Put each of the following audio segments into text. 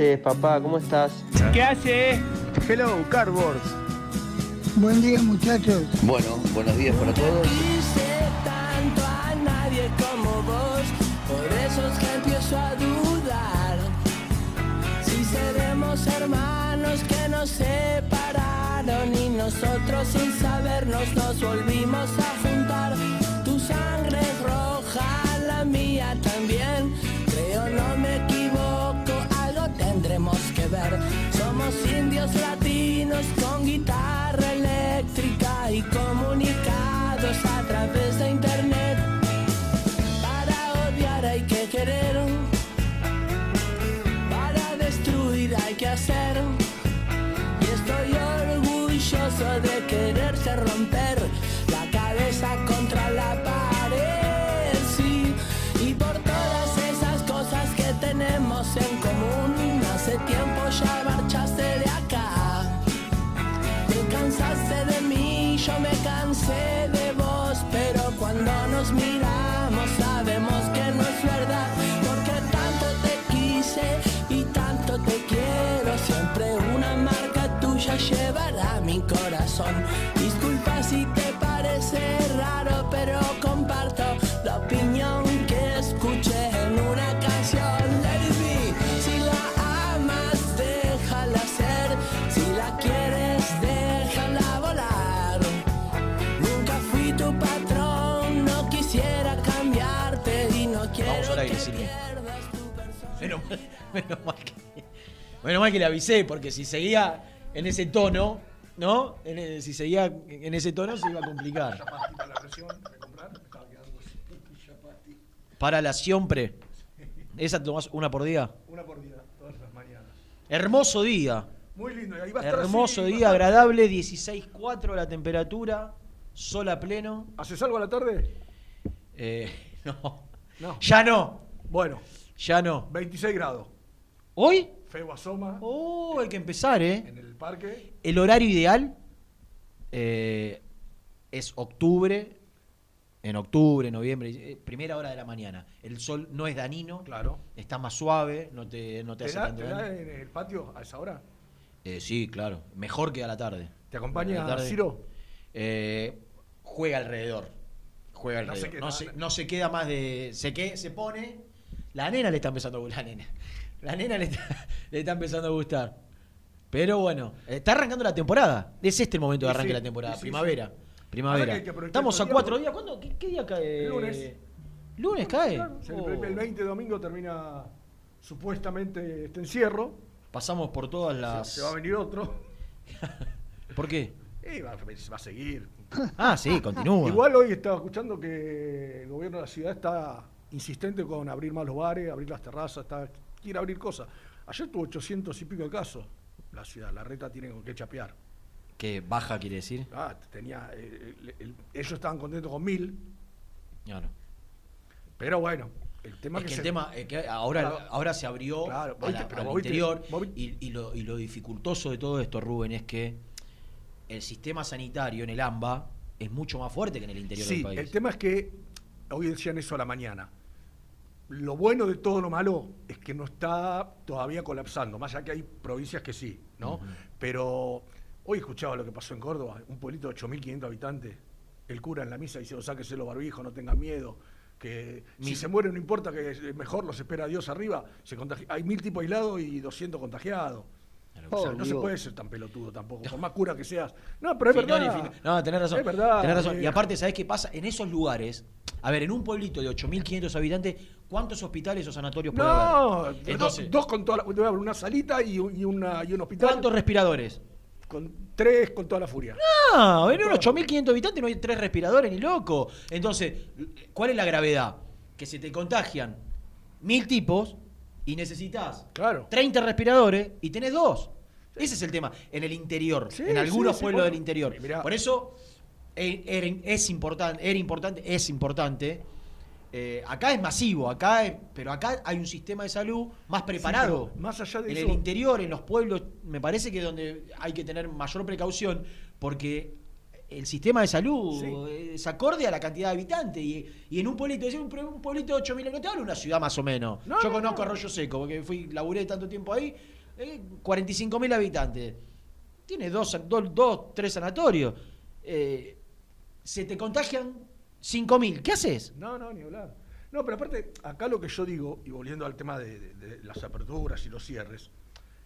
Haces, papá? ¿Cómo estás? ¿qué hace? Hello, Cardboards. Buen día, muchachos. Bueno, buenos días para todos. quise tanto a nadie como vos, por eso es que empiezo a dudar. Si seremos hermanos que nos separaron y nosotros sin sabernos nos volvimos a juntar. Tu sangre es roja, la mía también. Somos indios latinos con guitarra eléctrica y comunicados Disculpa si te parece raro, pero comparto la opinión que escuché en una canción. Lady si la amas, déjala ser, si la quieres, déjala volar. Nunca fui tu patrón, no quisiera cambiarte y no quiero Vamos aire, que pierdas tu persona. Menos menos mal que, menos mal que le avisé, porque si seguía en ese tono, ¿no? En el- si seguía en ese tono se iba a complicar. Para la siempre. ¿Esa tomás una por día? Una por día, todas las mañanas. Hermoso día. Muy lindo. y ahí va a estar Hermoso así, va a día, estar- agradable, 16.4 la temperatura, sol a pleno. ¿Haces algo a la tarde? Eh, no, No. ya no, Bueno, ya no. 26 grados. ¿Hoy? Feo asoma Oh, hay que empezar, ¿eh? en el parque. El horario ideal eh, es octubre, en octubre, noviembre, eh, primera hora de la mañana. El sol no es danino, Claro. está más suave, no te, no te ¿Te hace da, tanto te da daño. en el patio a esa hora? Eh, sí, claro, mejor que a la tarde. ¿Te acompaña tarde, Ciro? eh, juega alrededor. Juega No se alrededor. queda- No se, no se queda más de. Se, que, se pone. La nena le está empezando a. La nena. La nena le está, le está empezando a gustar. Pero bueno, está arrancando la temporada. Es este el momento de arranque sí, de la temporada. sí, primavera. Primavera. Estamos a cuatro días. ¿Cuándo? ¿Qué, qué día cae? Lunes. ¿Lunes cae? El- Oh. El 20 de domingo termina supuestamente este encierro. Pasamos por todas las. Se va a venir otro. ¿Por qué? Y va, va a seguir. Ah, sí, continúa. Igual hoy estaba escuchando que el gobierno de la ciudad está insistente con abrir más los bares, abrir las terrazas, está, quiere abrir cosas. Ayer tuvo 800 y pico de casos la ciudad, la reta tiene con qué chapear. ¿Qué baja quiere decir? Ah, tenía, eh, el- el- ellos estaban contentos con mil, Claro. pero bueno, El tema es que que el se- tema es que ahora, Claro. ahora se abrió Claro, a vos la- viste, pero al interior y lo, y lo dificultoso de todo esto, Rubén, es que el sistema sanitario en el AMBA es mucho más fuerte que en el interior Sí, del país. el tema es que hoy decían eso a la mañana. Lo bueno de todo lo malo es que no está todavía colapsando, más allá que hay provincias que sí, ¿no? Pero hoy escuchaba lo que pasó en Córdoba, un pueblito de 8.500 habitantes, el cura en la misa diciendo, sáquese los barbijos, no tengan miedo, que si se muere no importa, que es mejor los espera Dios arriba, se contagi- hay mil tipos aislados y 200 contagiados. O sea, Oh, no se puede ser tan pelotudo tampoco, por más cura que seas. No, pero es verdad. fin- No, tenés razón. Es verdad. tenés razón. Y aparte, ¿sabés qué pasa? En esos lugares, a ver, en un pueblito de 8.500 habitantes, ¿cuántos hospitales o sanatorios puede No, haber? dos- Entonces, dos con toda la, debe haber una salita y, un- y una, y un hospital. ¿cuántos respiradores? Con tres con toda la furia. No, en unos 8.500 habitantes no hay tres respiradores ni loco. Entonces, ¿cuál es la gravedad? Que se te contagian mil tipos y necesitas Claro. 30 respiradores y tenés dos. Ese es el tema. En el interior, Sí, en algunos sí, pueblos bueno. del interior. Mirá. Por eso eh, era- es importante, era importante, es importante. Eh, acá es masivo, acá es- pero acá hay un sistema de salud más preparado. más allá de en eso- el interior, en los pueblos, me parece que donde hay que tener mayor precaución, porque el sistema de salud Sí. es acorde a la cantidad de habitantes. Y, y en un pueblito, es un, un pueblito de 8.000, no te hablo de una ciudad más o menos. No, Yo no, conozco no. Arroyo Seco, porque fui, laburé tanto tiempo ahí, eh, 45.000 habitantes. Tiene dos, dos, dos, tres sanatorios. Eh, se te contagian 5.000. ¿Qué haces? No, no, ni hablar. No, pero aparte, acá lo que yo digo, y volviendo al tema de, de- de las aperturas y los cierres,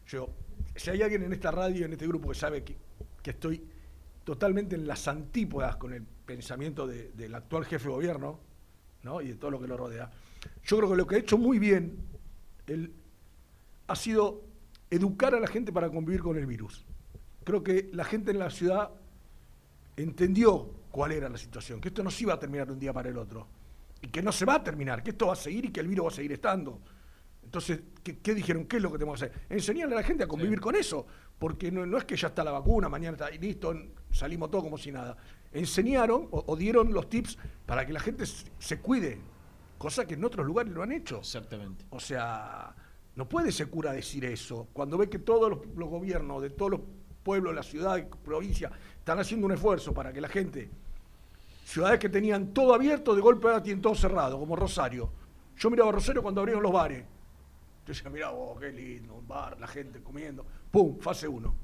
yo, si hay alguien en esta radio, en este grupo que sabe que, que estoy totalmente en las antípodas con el pensamiento de- del actual jefe de gobierno, ¿no? Y de todo lo que lo rodea, yo creo que lo que ha hecho muy bien él ha sido educar a la gente para convivir con el virus. Creo que la gente en la ciudad entendió cuál era la situación, que esto no se iba a terminar de un día para el otro, y que no se va a terminar, que esto va a seguir y que el virus va a seguir estando. Entonces, ¿qué, qué dijeron? ¿Qué es lo que tenemos que hacer? Enseñarle a la gente a convivir con eso, porque no, no es que ya está la vacuna, mañana está y listo, salimos todos como si nada. Enseñaron o, o dieron los tips para que la gente se, se cuide, cosa que en otros lugares lo han hecho. Exactamente. O sea, no puede ese cura decir eso. Cuando ve que todos los, los gobiernos de todos los pueblos, la ciudad y provincia están haciendo un esfuerzo para que la gente, ciudades que tenían todo abierto, de golpe ahora tienen todo cerrado, como Rosario. Yo miraba a Rosario cuando abrieron los bares. Yo decía, mirá vos, qué lindo, un bar, la gente comiendo. ¡Pum! Fase 1.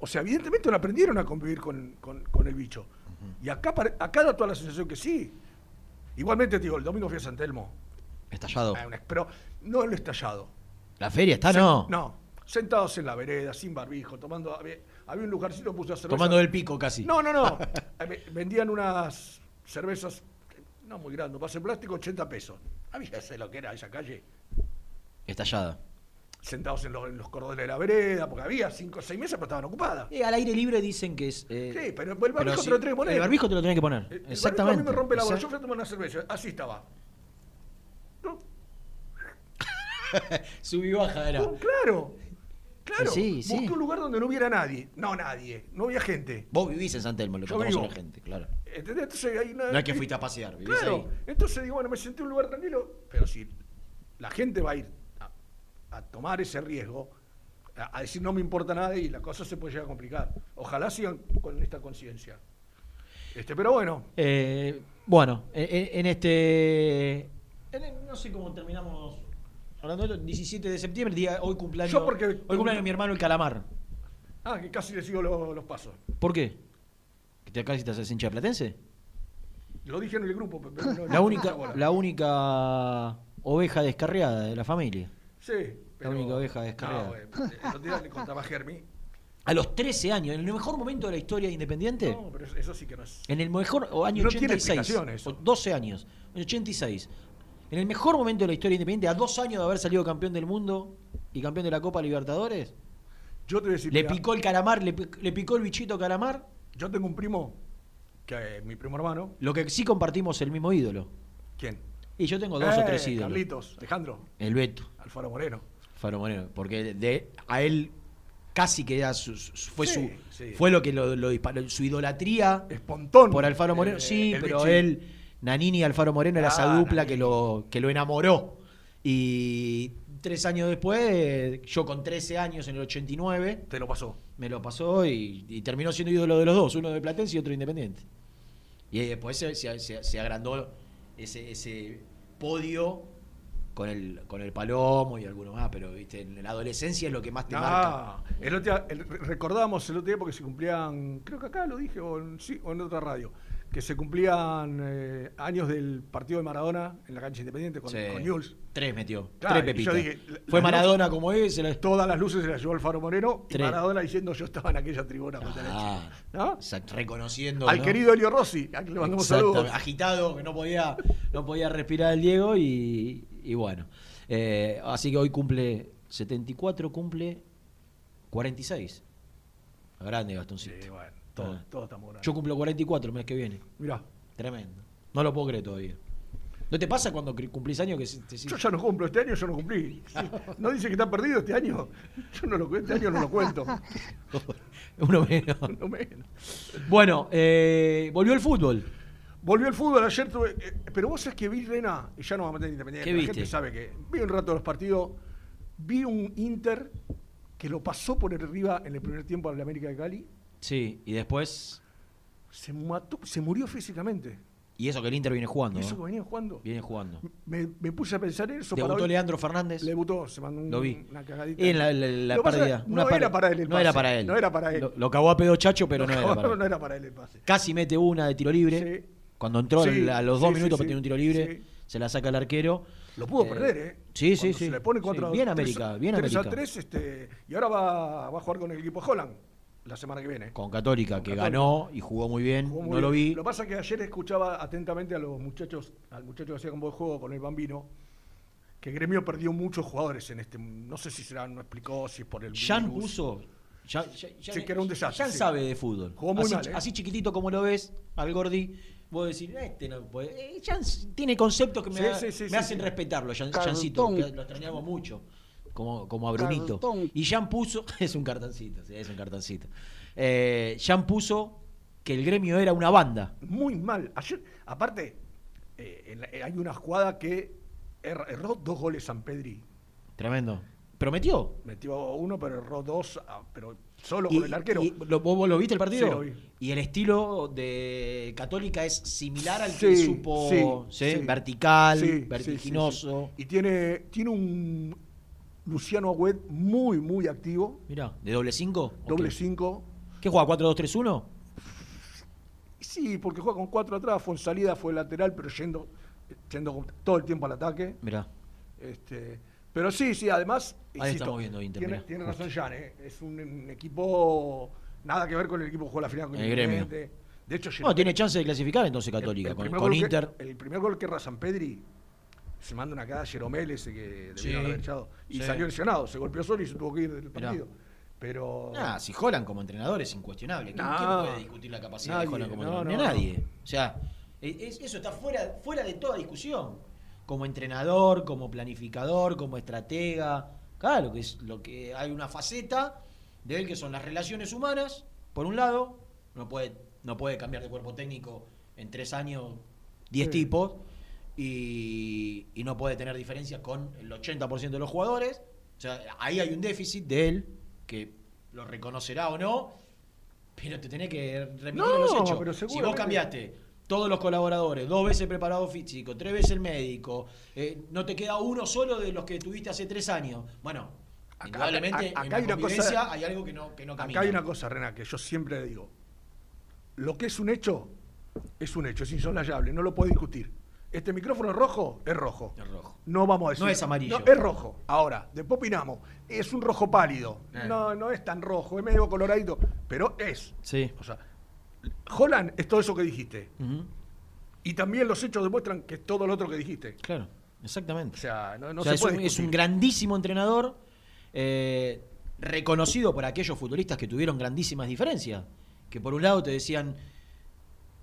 O sea, evidentemente no aprendieron a convivir con, con- con el bicho. Y acá, acá da toda la sensación que sí. Igualmente, te digo, el domingo fui a San Telmo. Estallado. Ah, una- Pero no en lo estallado. La feria está, Se- no. No, sentados en la vereda, sin barbijo, tomando. Había, había un lugarcito, puse a cerveza. Tomando del pico casi. No, no, no. Eh, ve- Vendían unas cervezas, no muy grandes, vaso en plástico, 80 pesos. Había sé lo que era esa calle. Estallada. Sentados en los, en los cordones de la vereda, porque había 5 o 6 mesas, pero estaban ocupadas. Eh, al aire libre dicen que es. eh, Sí, pero el barbijo si- te lo tenés que poner. El barbijo te lo tenés que poner. El- el barbijo Exactamente. A mí me rompe la bola. Exact- Yo fui a tomar una cerveza, así estaba. No, Sub y baja era. no, claro. Claro. Sí, sí. Busqué un lugar donde no hubiera nadie. No, nadie. No había gente. Vos vivís en San Telmo, lo Yo contamos a vivo. la gente, claro. ¿Entendés? Entonces, ahí No es que fuiste a pasear, vivís Claro. ahí. Entonces digo, bueno, me senté en un lugar tranquilo, pero si la gente va a ir a, tomar ese riesgo, a, a decir no me importa nada y la cosa se puede llegar a complicar. Ojalá sigan con esta conciencia. Este, pero bueno, Eh, bueno, en, en este. en el- no sé cómo terminamos hablando de esto. 17 de septiembre, día, hoy cumpleaños. Yo porque- hoy cumpleaños mi hermano el calamar. ah, que casi le sigo lo- los pasos. ¿Por qué? ¿Que te acá si te haces hincha platense? Lo dije en el grupo, pero no- La única, la única oveja descarriada de la familia. Sí, pero, única oveja descarriada. No, eh, le contaba a Germi. A los 13 años, en el mejor momento de la historia de Independiente. No, pero eso- sí que no es. En el mejor o año No tiene 86. explicación eso. o 12 años. En 86. En el mejor momento de la historia independiente, a dos años de haber salido campeón del mundo y campeón de la Copa Libertadores, Yo te voy a decir, le mira, picó el calamar, le, le picó el bichito calamar. yo tengo un primo, que es mi primo hermano. Lo que sí compartimos el mismo ídolo. ¿Quién? Y yo tengo dos o Eh, tres ídolos. Carlitos, Alejandro, El Beto, Alfaro Moreno. Faro Moreno. Porque de, a él casi que era su- su- fue, Sí, su, sí. fue lo que lo, lo disparó. Su idolatría Espontón. por Alfaro Moreno. eh, sí, pero él Nanini y Alfaro Moreno era esa Ah, dupla que lo, que lo enamoró. Y tres años después, yo con 13 años en el 89, Te lo pasó. me lo pasó y, y terminó siendo ídolo de los dos, uno de Platense y otro de Independiente. Y después se, se- se- se agrandó ese, ese podio con el, con el Palomo y alguno más, pero viste, en la adolescencia es lo que más te marca. Ah, el otro día, el- recordábamos el otro día porque se cumplían, creo que acá lo dije, o en, sí, o en otra radio, que se cumplían eh, años del partido de Maradona en la cancha independiente con, Sí. con. Tres metió, Claro, tres yo dije, Fue Maradona como es, la- Todas las luces se las llevó Alfaro Moreno y. Maradona diciendo yo estaba en aquella tribuna Ah, Chile". ¿No? exacto, reconociendo Al ¿no? querido Elio Rossi, a quien le mandamos saludos. agitado, que no podía, no podía respirar el Diego y, y bueno. Eh, así que hoy cumple 74, cumple 46. Grande Gastoncito. Sí, bueno, todo, Ah. todo estamos grandes. Yo cumplo 44 el mes que viene. Mirá, Tremendo. No lo puedo creer todavía. ¿No te pasa cuando cumplís años que te yo ya no cumplo, este año yo no cumplí. ¿No dice que está perdido este año? Yo no lo, este año no lo cuento. Uno menos. No menos. Bueno, eh, volvió el fútbol. Volvió el fútbol ayer, tuve- eh, pero vos sabés que vi, Rena, y ya no vamos a meter en independiente. ¿Qué la viste? gente sabe que vi un rato los partidos, vi un Inter que lo pasó por arriba en el primer tiempo al América de Cali, Sí, y después. se mató, se murió físicamente. Y eso que el Inter viene jugando. Y eso ¿no? que venía jugando. Viene jugando. Me, me puse a pensar en eso. para Debutó hoy. Leandro Fernández. Le debutó, se mandó un- Lo vi. una cagadita. En la, la- la pérdida. una no era para él el No pase, era para él. no era para él. Lo, lo cagó a pedo Chacho, pero no, No, era para él. no era para él el pase. Casi mete una de tiro libre. Sí. Cuando entró Sí, a los dos sí, minutos para tener un tiro libre, se la saca el arquero. Lo pudo Eh, perder, ¿eh? Sí, sí, Cuando sí. Se le pone Sí, 4 Bien América, bien 3 América. a 3, este, y ahora va, va a jugar con el equipo Holland la semana que viene. Con Católica, Con que Católica. ganó y jugó muy bien. Jugó muy no bien. lo vi. Lo que pasa es que ayer escuchaba atentamente a los muchachos, al muchacho que hacía con vos juego con el bambino, que Gremio perdió muchos jugadores en este. No sé si será, no explicó, si es por el. Jan puso. Ya, ya- ya- Sí, que era un desastre, Jan sí. sabe de fútbol. Jugó muy así, mal, ¿eh? así chiquitito como lo ves, al Gordi, vos decís, este no puede. Eh, Jan tiene conceptos que me, Sí, sí, sí, me sí, hacen sí. respetarlo, Jan-. Jancito, que lo extrañamos mucho. Como, como a Brunito. Cartón. Y Jan puso. Es un cartoncito, sí, es un cartoncito. Eh, Jan puso que el gremio era una banda. Muy mal. Ayer, aparte, eh, en la- eh, hay una jugada que er- erró dos goles San Pedri. Tremendo. Prometió. Metió uno, pero erró dos, ah, pero solo con el arquero. y lo, ¿vos, vos lo viste el partido? Sí, lo vi. Y el estilo de Católica es similar al Sí, que supo sí, ¿sí? sí. vertical, Sí, sí, vertiginoso. sí. Y tiene, tiene un Luciano Agüed muy, muy activo. Mirá, ¿de doble 5? Doble 5. ¿Qué juega? ¿4-2-3-1? Sí, porque juega con cuatro atrás. Fue en salida, fue lateral, pero yendo, yendo con- todo el tiempo al ataque. Mirá. Este, pero sí, sí, además. Ahí estamos viendo Inter, Tiene, tiene razón Jan, ¿eh? es un, un equipo. Nada que ver con el equipo que jugó la final con El gremio. De hecho, No, tiene chance de clasificar entonces Católica. el con primer con gol que- Inter. el primer gol que erra San Pedri se manda una cagada a Jeromel ese que Sí, haber echado. Y sí. salió lesionado, se golpeó solo y se tuvo que ir del Mirá. partido. Pero. Ah, si Holland como entrenador es incuestionable. ¿Quién, puede discutir la capacidad Nadie, de Holland como no, entrenador? no, Nadie. O sea, es- eso está fuera, fuera de toda discusión. Como entrenador, como planificador, como estratega. Claro, que es lo que hay una faceta de él que son las relaciones humanas, por un lado, no puede, no puede cambiar de cuerpo técnico en tres años 10 Sí. tipos y, y no puede tener diferencias con el 80% de los jugadores. O sea, ahí hay un déficit de él que lo reconocerá o no, pero te tenés que remitir No, a los hechos. pero si vos cambiaste todos los colaboradores, dos veces preparado físico, tres veces el médico, eh, no te queda uno solo de los que tuviste hace tres años. Bueno, Acá- indudablemente acá en hay la una cosa- hay algo que no, que no camina. Acá hay una cosa, Rena, que yo siempre digo. Lo que es un hecho, es un hecho, es insoslayable, no lo puedo discutir. Este micrófono es rojo, es rojo. Es rojo. No vamos a decir. No es amarillo. es rojo. Ahora, después opinamos. Es un rojo pálido. Eh. No, no es tan rojo, es medio coloradito, pero es. Sí. O sea, Holland es todo eso que dijiste. Y también los hechos demuestran que es todo lo otro que dijiste. Claro, exactamente. O sea, no, no O sea, se es, puede un, es un grandísimo entrenador, eh, reconocido por aquellos futbolistas que tuvieron grandísimas diferencias. Que por un lado te decían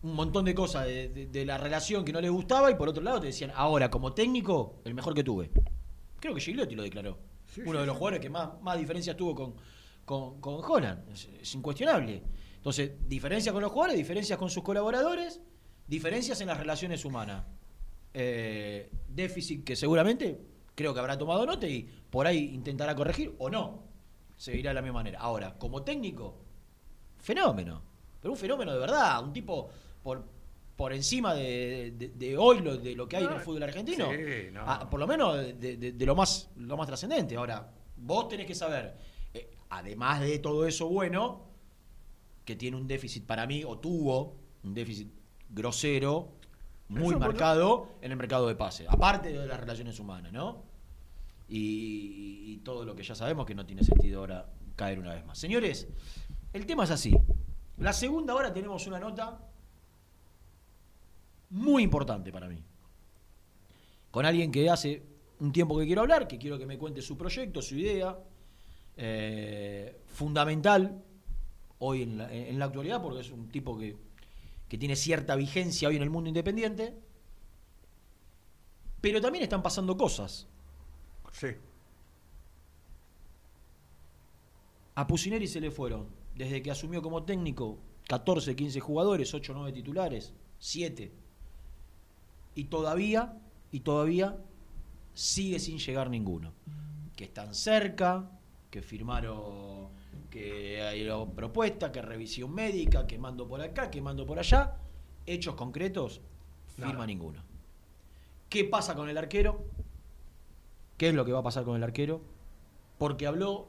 un montón de cosas de, de- de la relación que no les gustaba y por otro lado te decían, ahora como técnico, el mejor que tuve. Creo que Gigliotti lo declaró. Sí, Uno sí, de los sí. jugadores que más, más diferencias tuvo con, con, con Holland. Es, es incuestionable. Entonces, diferencias con los jugadores, diferencias con sus colaboradores. Diferencias en las relaciones humanas. Eh, déficit que seguramente creo que habrá tomado nota y por ahí intentará corregir o no. Seguirá de la misma manera. Ahora, como técnico, fenómeno. Pero un fenómeno de verdad. Un tipo por, por encima de, de- de hoy, lo, de lo que hay en el fútbol argentino. Sí, no. Ah, por lo menos de, lo más, lo más trascendente. Ahora, vos tenés que saber, eh, además de todo eso bueno, que tiene un déficit para mí, o tuvo un déficit grosero, muy Eso, marcado en el mercado de pase. Aparte de las relaciones humanas, ¿no? Y, y todo lo que ya sabemos que no tiene sentido ahora caer una vez más. Señores, el tema es así. La segunda hora tenemos una nota muy importante para mí. Con alguien que hace un tiempo que quiero hablar, que quiero que me cuente su proyecto, su idea. eh, fundamental hoy en la, en la actualidad, porque es un tipo que, que tiene cierta vigencia hoy en el mundo independiente. Pero también están pasando cosas. Sí. A Pusineri se le fueron, desde que asumió como técnico, 14, 15 jugadores, 8, 9 titulares, 7. Y todavía, y todavía sigue sin llegar ninguno. Que están cerca, que firmaron, que hay propuesta, que revisión médica, que mando por acá, que mando por allá. Hechos concretos, firma Nada. ninguno. ¿Qué pasa con el arquero? ¿Qué es lo que va a pasar con el arquero? Porque habló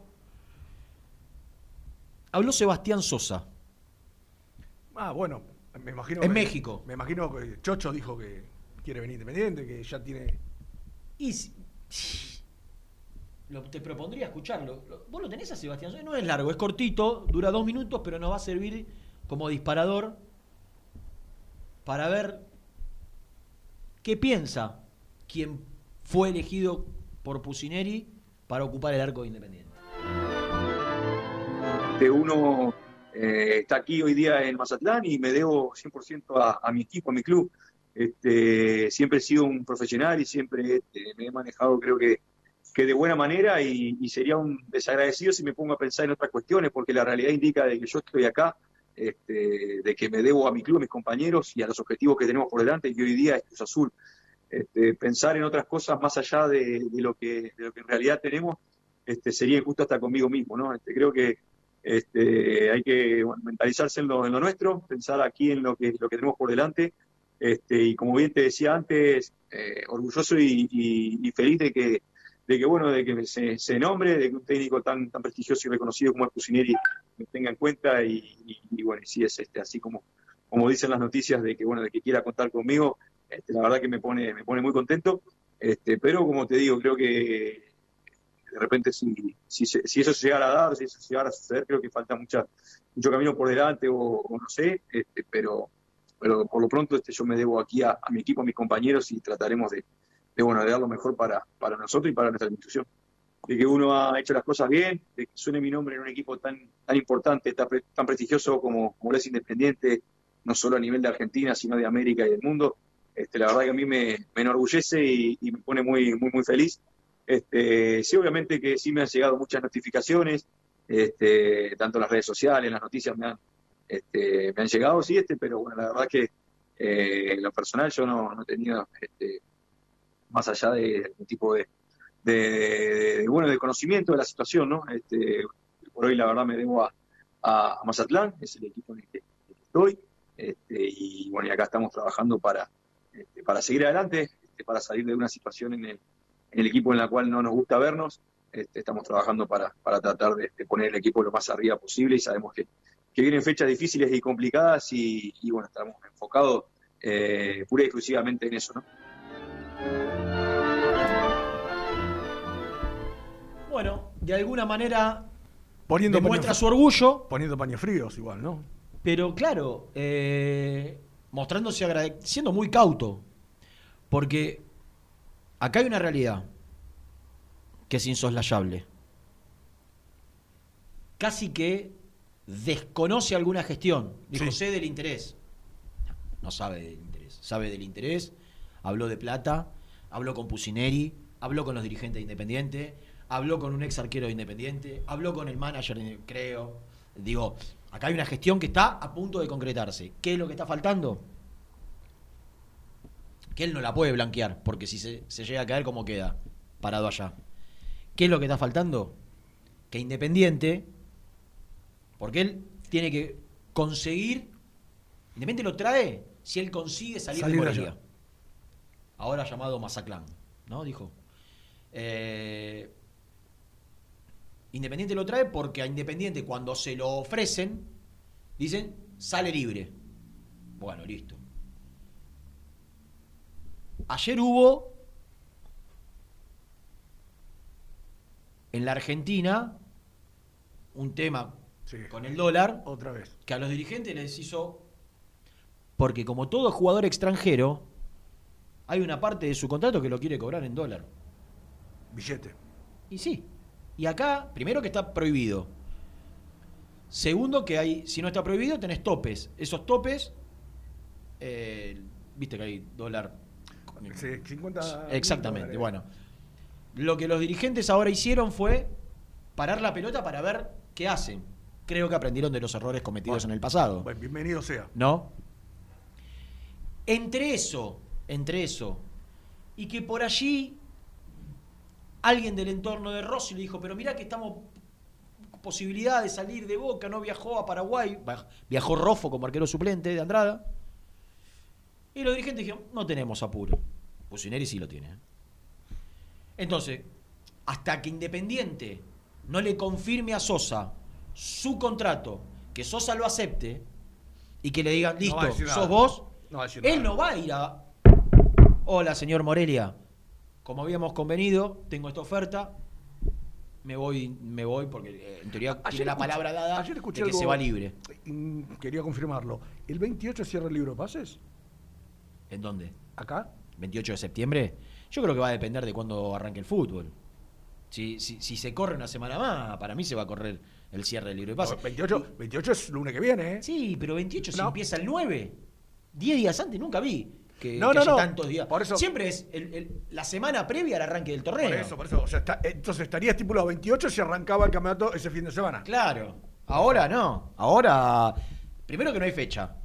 Habló Sebastián Sosa. Ah, bueno, me imagino. En que- México. Me imagino que Chocho dijo que quiere venir independiente, que ya tiene. Y si- lo- te propondría escucharlo. Lo- ¿Vos lo tenés a Sebastián Sosa? No es largo, es cortito, dura dos minutos, pero nos va a servir como disparador para ver qué piensa quien fue elegido por Pusineri para ocupar el arco de Independiente. Este, uno eh, está aquí hoy día en Mazatlán y me debo 100% a, a mi equipo, a mi club. Este, siempre he sido un profesional y siempre este, me he manejado, creo que, que de buena manera y, y sería un desagradecido si me pongo a pensar en otras cuestiones, porque la realidad indica de que yo estoy acá, este, de que me debo a mi club, a mis compañeros y a los objetivos que tenemos por delante, y hoy día es Cruz Azul. Este, pensar en otras cosas más allá de, de lo, que, de lo que en realidad tenemos este, sería injusto hasta conmigo mismo. ¿no? Este, creo que este, hay que bueno, mentalizarse en lo, en lo nuestro, pensar aquí en lo que, lo que tenemos por delante. Este, y como bien te decía antes, eh, orgulloso y, feliz de que, de que bueno, de que se, se nombre, de que un técnico tan, tan prestigioso y reconocido como el Pusineri me tenga en cuenta y, y- bueno, sí es este, así como, como dicen las noticias de que bueno, de que quiera contar conmigo, este, la verdad que me pone, me pone muy contento. Este, pero como te digo, creo que de repente si, si, se- si eso se llegara a dar, si eso llegara a suceder, creo que falta mucha, mucho camino por delante o, o no sé, este, pero, pero por lo pronto este, yo me debo aquí a, a mi equipo, a mis compañeros y trataremos de, de, bueno, de dar lo mejor para, para nosotros y para nuestra institución. De que uno ha hecho las cosas bien, de que suene mi nombre en un equipo tan, tan importante, tan, pre- tan prestigioso como, como es Independiente, no solo a nivel de Argentina, sino de América y del mundo. Este, la verdad que a mí me, me enorgullece y, y me pone muy, muy, muy feliz. Este, sí, obviamente que sí me han llegado muchas notificaciones, este, tanto en las redes sociales, en las noticias me han, este, me han llegado, sí, este, pero bueno, la verdad que eh, en lo personal yo no, no he tenido, este, más allá de algún tipo de, de, de, bueno, de conocimiento de la situación, ¿no? Este, por hoy la verdad me debo a, a Mazatlán, es el equipo en el que, en el que estoy, este, y bueno, y acá estamos trabajando para, este, para seguir adelante, este, para salir de una situación en el, en el equipo en la cual no nos gusta vernos. Este, estamos trabajando para, para tratar de, de poner el equipo lo más arriba posible y sabemos que, que vienen fechas difíciles y complicadas y, y bueno, estamos enfocados eh, pura y exclusivamente en eso, ¿no? Bueno, de alguna manera Poniendo demuestra su orgullo, Poniendo paños fríos igual, ¿no? pero claro, eh, mostrándose siendo muy cauto. Porque acá hay una realidad que es insoslayable. Casi que desconoce alguna gestión. Dijo, Sí. sé del interés. No sabe del interés. Sabe del interés. Habló de plata. Habló con Pusineri. Habló con los dirigentes de Independiente. Habló con un ex arquero de Independiente. Habló con el manager, creo. Digo, acá hay una gestión que está a punto de concretarse. ¿Qué es lo que está faltando? que él no la puede blanquear, porque si se, se llega a caer, ¿cómo queda? Parado allá. ¿Qué es lo que está faltando? Que Independiente, porque él tiene que conseguir, Independiente lo trae si él consigue salir, Salir de Morelia. Ahora llamado Mazaclán, ¿no? Dijo. Eh, Independiente lo trae porque a Independiente cuando se lo ofrecen, dicen, sale libre. Bueno, listo. Ayer hubo en la Argentina un tema Sí. con el dólar Otra vez. que a los dirigentes les hizo... Porque como todo jugador extranjero, hay una parte de su contrato que lo quiere cobrar en dólar. Billete. Y sí. Y acá, primero que está prohibido. Segundo que hay, si no está prohibido, tenés topes. Esos topes, eh, viste que hay dólar. Sí, 50 Exactamente, dólares. bueno. Lo que los dirigentes ahora hicieron fue parar la pelota para ver qué hacen. Creo que aprendieron de los errores cometidos Bueno. en el pasado. Bueno, bienvenido sea. ¿No? Entre eso, entre eso, y que por allí alguien del entorno de Rossi le dijo, pero mirá que estamos posibilidad de salir de Boca, no viajó a Paraguay, viajó Rofo como arquero suplente de Andrada. Y los dirigentes dijeron, no tenemos apuro. Pusineri sí lo tiene. ¿eh? Entonces, hasta que Independiente no le confirme a Sosa su contrato, que Sosa lo acepte y que le digan, listo, sos nada. vos, No él no va a ir a... Hola, señor Morelia. Como habíamos convenido, tengo esta oferta. Me voy, me voy porque eh, en teoría Ayer tiene la escuché- palabra dada ayer escuché de que algo- se va libre. Quería confirmarlo. ¿El 28 cierra el libro de pases? ¿En dónde? ¿Acá? 28 de septiembre. Yo creo que va a depender de cuándo arranque el fútbol. Si, si, si se corre una semana más, para mí se va a correr el cierre del libro de pases. 28, 28 es lunes que viene, ¿eh? Sí, pero 28 si No. empieza el 9. 10 días antes nunca vi que, No, que no, haya no. tantos días. Por eso- Siempre es el- el- la semana previa al arranque del torneo. Por eso, por eso. O sea, está- entonces estaría estipulado 28 si arrancaba el campeonato ese fin de semana. Claro. Ahora no. Ahora, primero que no hay fecha.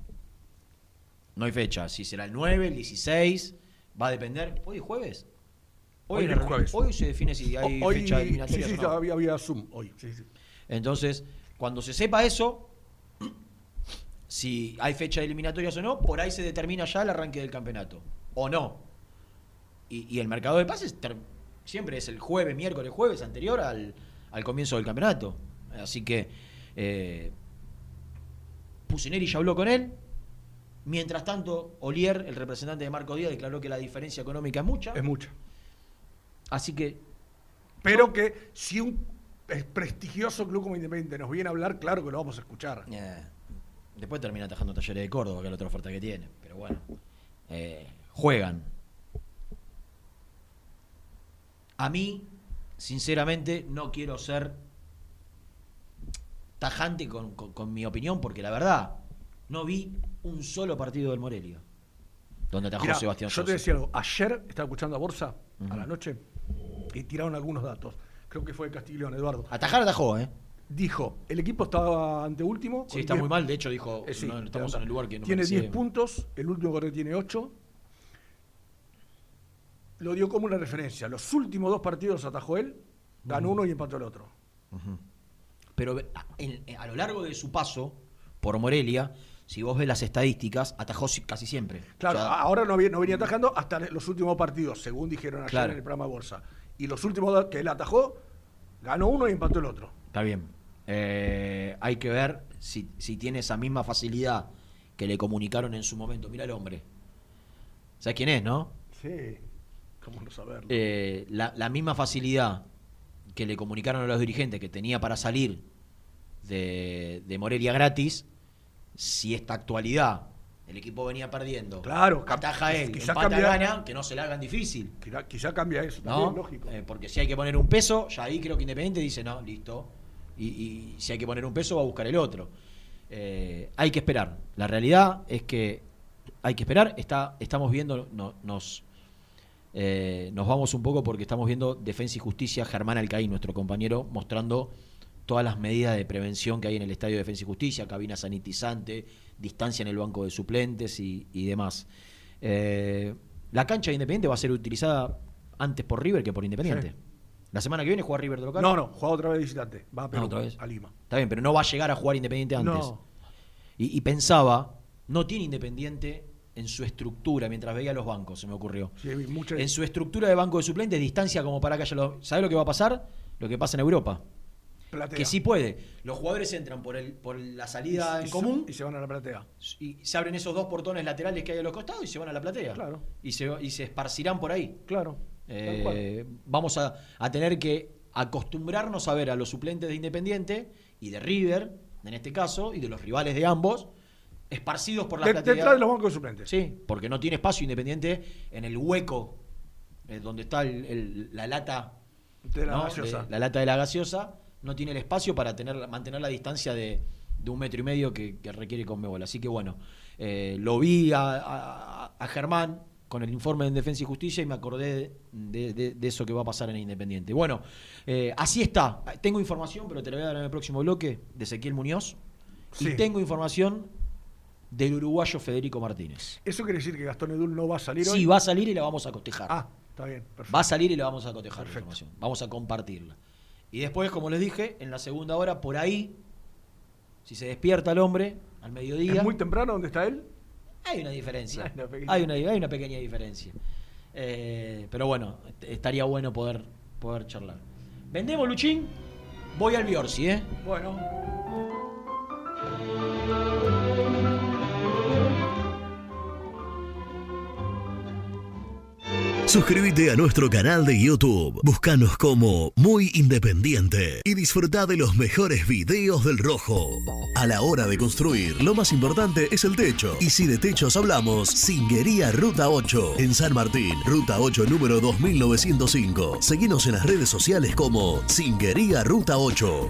No hay fecha. Si será el 9, el 16, va a depender. ¿Hoy es jueves? Hoy es jueves. Hoy se define si hay hoy, fecha sí, eliminatoria sí, o no. había, había Zoom hoy. Sí, sí. Entonces, cuando se sepa eso, si hay fecha de eliminatorias o no, por ahí se determina ya el arranque del campeonato. O no. Y, y el mercado de pases siempre es el jueves, miércoles, jueves anterior al, al comienzo del campeonato. Así que eh, Pusineri ya habló con él. Mientras tanto, Olier, el representante de Marco Díaz, declaró que la diferencia económica es mucha. Es mucho. Así que Pero que si un prestigioso club como Independiente nos viene a hablar, claro que lo vamos a escuchar. Eh, después termina atajando Talleres de Córdoba, que es la otra oferta que tiene. Pero bueno, eh, juegan. A mí, sinceramente, no quiero ser tajante con, con- con mi opinión, porque la verdad, no vi un solo partido del Morelia. Donde atajó Mirá, Sebastián yo Sosa. te decía algo. Ayer estaba escuchando a Borsa a la noche y tiraron algunos datos. Creo que fue Castiglione, Eduardo. Atajar atajó, ¿eh? Dijo, el equipo estaba ante último. Sí, está 10 muy mal. De hecho, dijo, Eh, sí, no, estamos en el lugar que no Tiene 10 merecemos. puntos, el último correo tiene 8. Lo dio como una referencia. Los últimos dos partidos atajó él, ganó uno y empató el otro. Pero a, en- a lo largo de su paso por Morelia, si vos ves las estadísticas, atajó si- casi siempre. Claro, O sea, ahora no, venía atajando hasta los últimos partidos, según dijeron ayer Claro. en el programa Bolsa. Y los últimos dos que él atajó, ganó uno y empató el otro. Está bien. Eh, hay que ver si, si tiene esa misma facilidad que le comunicaron en su momento. Mira el hombre. ¿Sabes quién es, no? Sí, cómo no saberlo. Eh, la, la misma facilidad que le comunicaron a los dirigentes que tenía para salir de, de Morelia gratis, si esta actualidad el equipo venía perdiendo, Claro, ataja él, quizá empata cambia- gana, que no se la hagan difícil. Quizá, quizá cambia eso, ¿no? también, lógico. Eh, porque si hay que poner un peso, ya ahí creo que Independiente dice, no, listo. Y, y si hay que poner un peso, va a buscar el otro. Eh, hay que esperar. La realidad es que hay que esperar. Está, estamos viendo, no- nos, eh, nos vamos un poco porque estamos viendo Defensa y Justicia, Germán Alcaí, nuestro compañero, mostrando todas las medidas de prevención que hay en el Estadio de Defensa y Justicia, cabina sanitizante, distancia en el banco de suplentes y, y demás. Eh, La cancha de Independiente va a ser utilizada antes por River que por Independiente. Sí. La semana que viene juega River de local. No, no, juega otra vez visitante. Va a, Ah, Perú, otra vez. a Lima. Está bien, pero no va a llegar a jugar Independiente antes. No. Y, y pensaba, no tiene Independiente en su estructura, mientras veía los bancos, se me ocurrió. Sí, hay mucha- En su estructura de banco de suplentes, distancia como para que haya los. ¿Sabes lo que va a pasar? Lo que pasa en Europa. Platea. Que sí puede. Los jugadores entran por, el, por la salida Y en se- común Y se van a la platea. y se abren esos dos portones laterales que hay a los costados y se van a la platea. Claro. Y se, y se esparcirán por ahí. Claro. Eh, vamos a, a tener que acostumbrarnos a ver a los suplentes de Independiente y de River, en este caso, y de los rivales de ambos, esparcidos por la De- platea. detrás de los bancos de suplentes. Sí, porque no tiene espacio Independiente en el hueco eh, donde está el- el- la lata De la ¿no? gaseosa. De- la lata de la gaseosa, no tiene el espacio para tener, mantener la distancia de, de un metro y medio que, que requiere Conmebol. Así que bueno, eh, lo vi a, a- a Germán con el informe en Defensa y Justicia y me acordé de, de- de eso que va a pasar en Independiente. Bueno, eh, así está. Tengo información, pero te la voy a dar en el próximo bloque, de Ezequiel Muñoz. Y Sí. tengo información del uruguayo Federico Martínez. ¿Eso quiere decir que Gastón Edul no va a salir hoy? Sí, va a salir y la vamos a cotejar. Ah, está bien. Perfecto. Va a salir y le vamos a cotejar la información. Vamos a compartirla. Y después, como les dije, en la segunda hora, por ahí, si se despierta el hombre al mediodía, ¿Es muy temprano donde está él? hay una diferencia. Hay una pequeña- Hay una, hay una pequeña diferencia. Eh, pero bueno, est- estaría bueno poder, poder charlar. ¿Vendemos, Luchín? Voy al Biorsi, ¿eh? Bueno. Suscríbete a nuestro canal de YouTube. Búscanos como Muy Independiente y disfruta de los mejores videos del Rojo. A la hora de construir, lo más importante es el techo. Y si de techos hablamos, Singuería Ruta 8 en San Martín, Ruta 8 número 2905. Seguinos en las redes sociales como Singuería Ruta 8.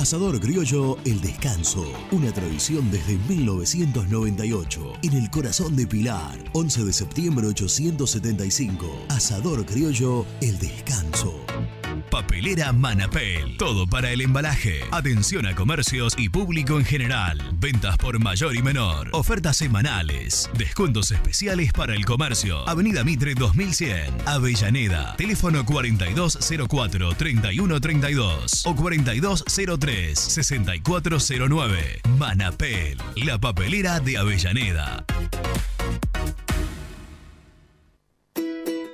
Asador Criollo El Descanso, una tradición desde 1998, en el corazón de Pilar, 11 de septiembre 875. Asador Criollo El Descanso. Papelera Manapel. Todo para el embalaje. Atención a comercios y público en general. Ventas por mayor y menor. Ofertas semanales. Descuentos especiales para el comercio. Avenida Mitre 2100. Avellaneda. Teléfono 4204-3132 o 4203-6409. Manapel. La papelera de Avellaneda.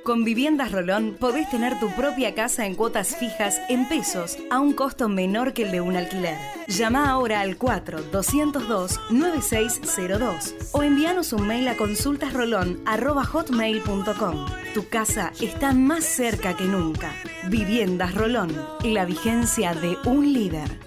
Con Viviendas Rolón podés tener tu propia casa en cuotas fijas en pesos a un costo menor que el de un alquiler. Llama ahora al 4-202-9602 o envíanos un mail a consultasrolón.com. Tu casa está más cerca que nunca. Viviendas Rolón, la vigencia de un líder.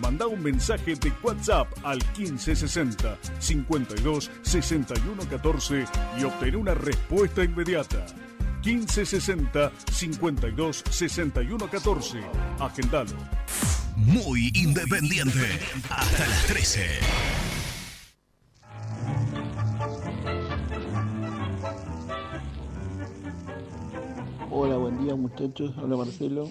Manda un mensaje de WhatsApp al 1560 52 61 14 y obtén una respuesta inmediata. 1560 52 61 14. Agendalo. Muy independiente. Hasta las 13. Hola, buen día muchachos. Hola Marcelo.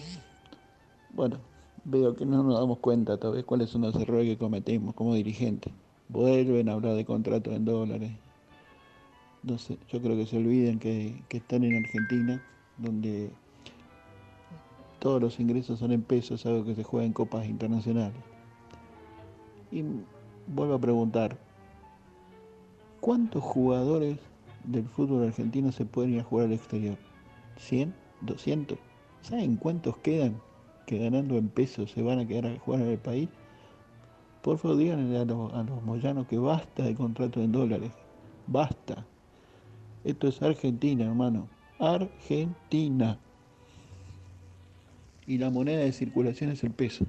Bueno, veo que no nos damos cuenta tal vez cuáles son los errores que cometemos como dirigentes. Vuelven a hablar de contratos en dólares. Sé, yo creo que se olviden que, que están en Argentina, donde todos los ingresos son en pesos, algo que se juega en copas internacionales. Y vuelvo a preguntar, ¿cuántos jugadores del fútbol argentino se pueden ir a jugar al exterior? ¿100? ¿200? ¿Saben cuántos quedan que ganando en pesos se van a quedar a jugar en el país? Por favor, díganle a los, a los moyanos que basta de contratos en dólares. Basta. Esto es Argentina, hermano. Argentina. Y la moneda de circulación es el peso.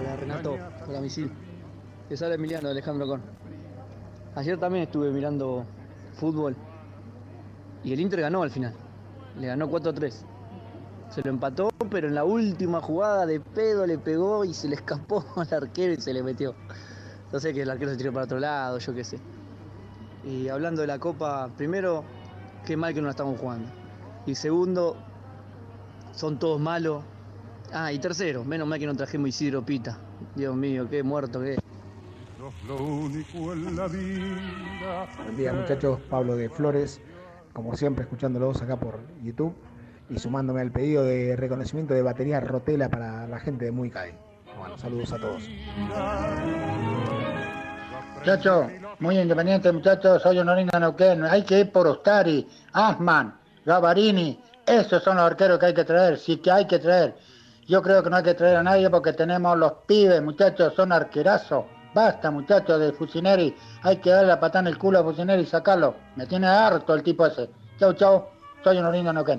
Hola Renato, hola Misil. Te sale Emiliano Alejandro Con. Ayer también estuve mirando fútbol y el Inter ganó al final. Le ganó 4-3. se lo empató, pero en la última jugada de pedo le pegó y se le escapó al arquero y se le metió. Entonces que el arquero se tiró para otro lado, yo qué sé. Y hablando de la Copa, primero, qué mal que no la estamos jugando. Y segundo, son todos malos. Ah, y tercero, menos mal que no trajimos Isidro Pita. Dios mío, qué muerto que es. Lo único en la vida. Buen día muchachos, Pablo de Flores, como siempre escuchándolos acá por YouTube y sumándome al pedido de reconocimiento de batería Rotela para la gente de Muy. Bueno, saludos a todos. Muchachos, muy independiente muchachos, soy Honorina Neuquén, hay que ir por Ostari, Asman, Gavarini, esos son los arqueros que hay que traer, sí que hay que traer. Yo creo que no hay que traer a nadie porque tenemos los pibes, muchachos, son arquerazos. Basta, muchachos, de Fusineri. Hay que darle la patada en el culo a Fusineri y sacarlo. Me tiene harto el tipo ese. Chau, chau. Soy Honorino Neuquén.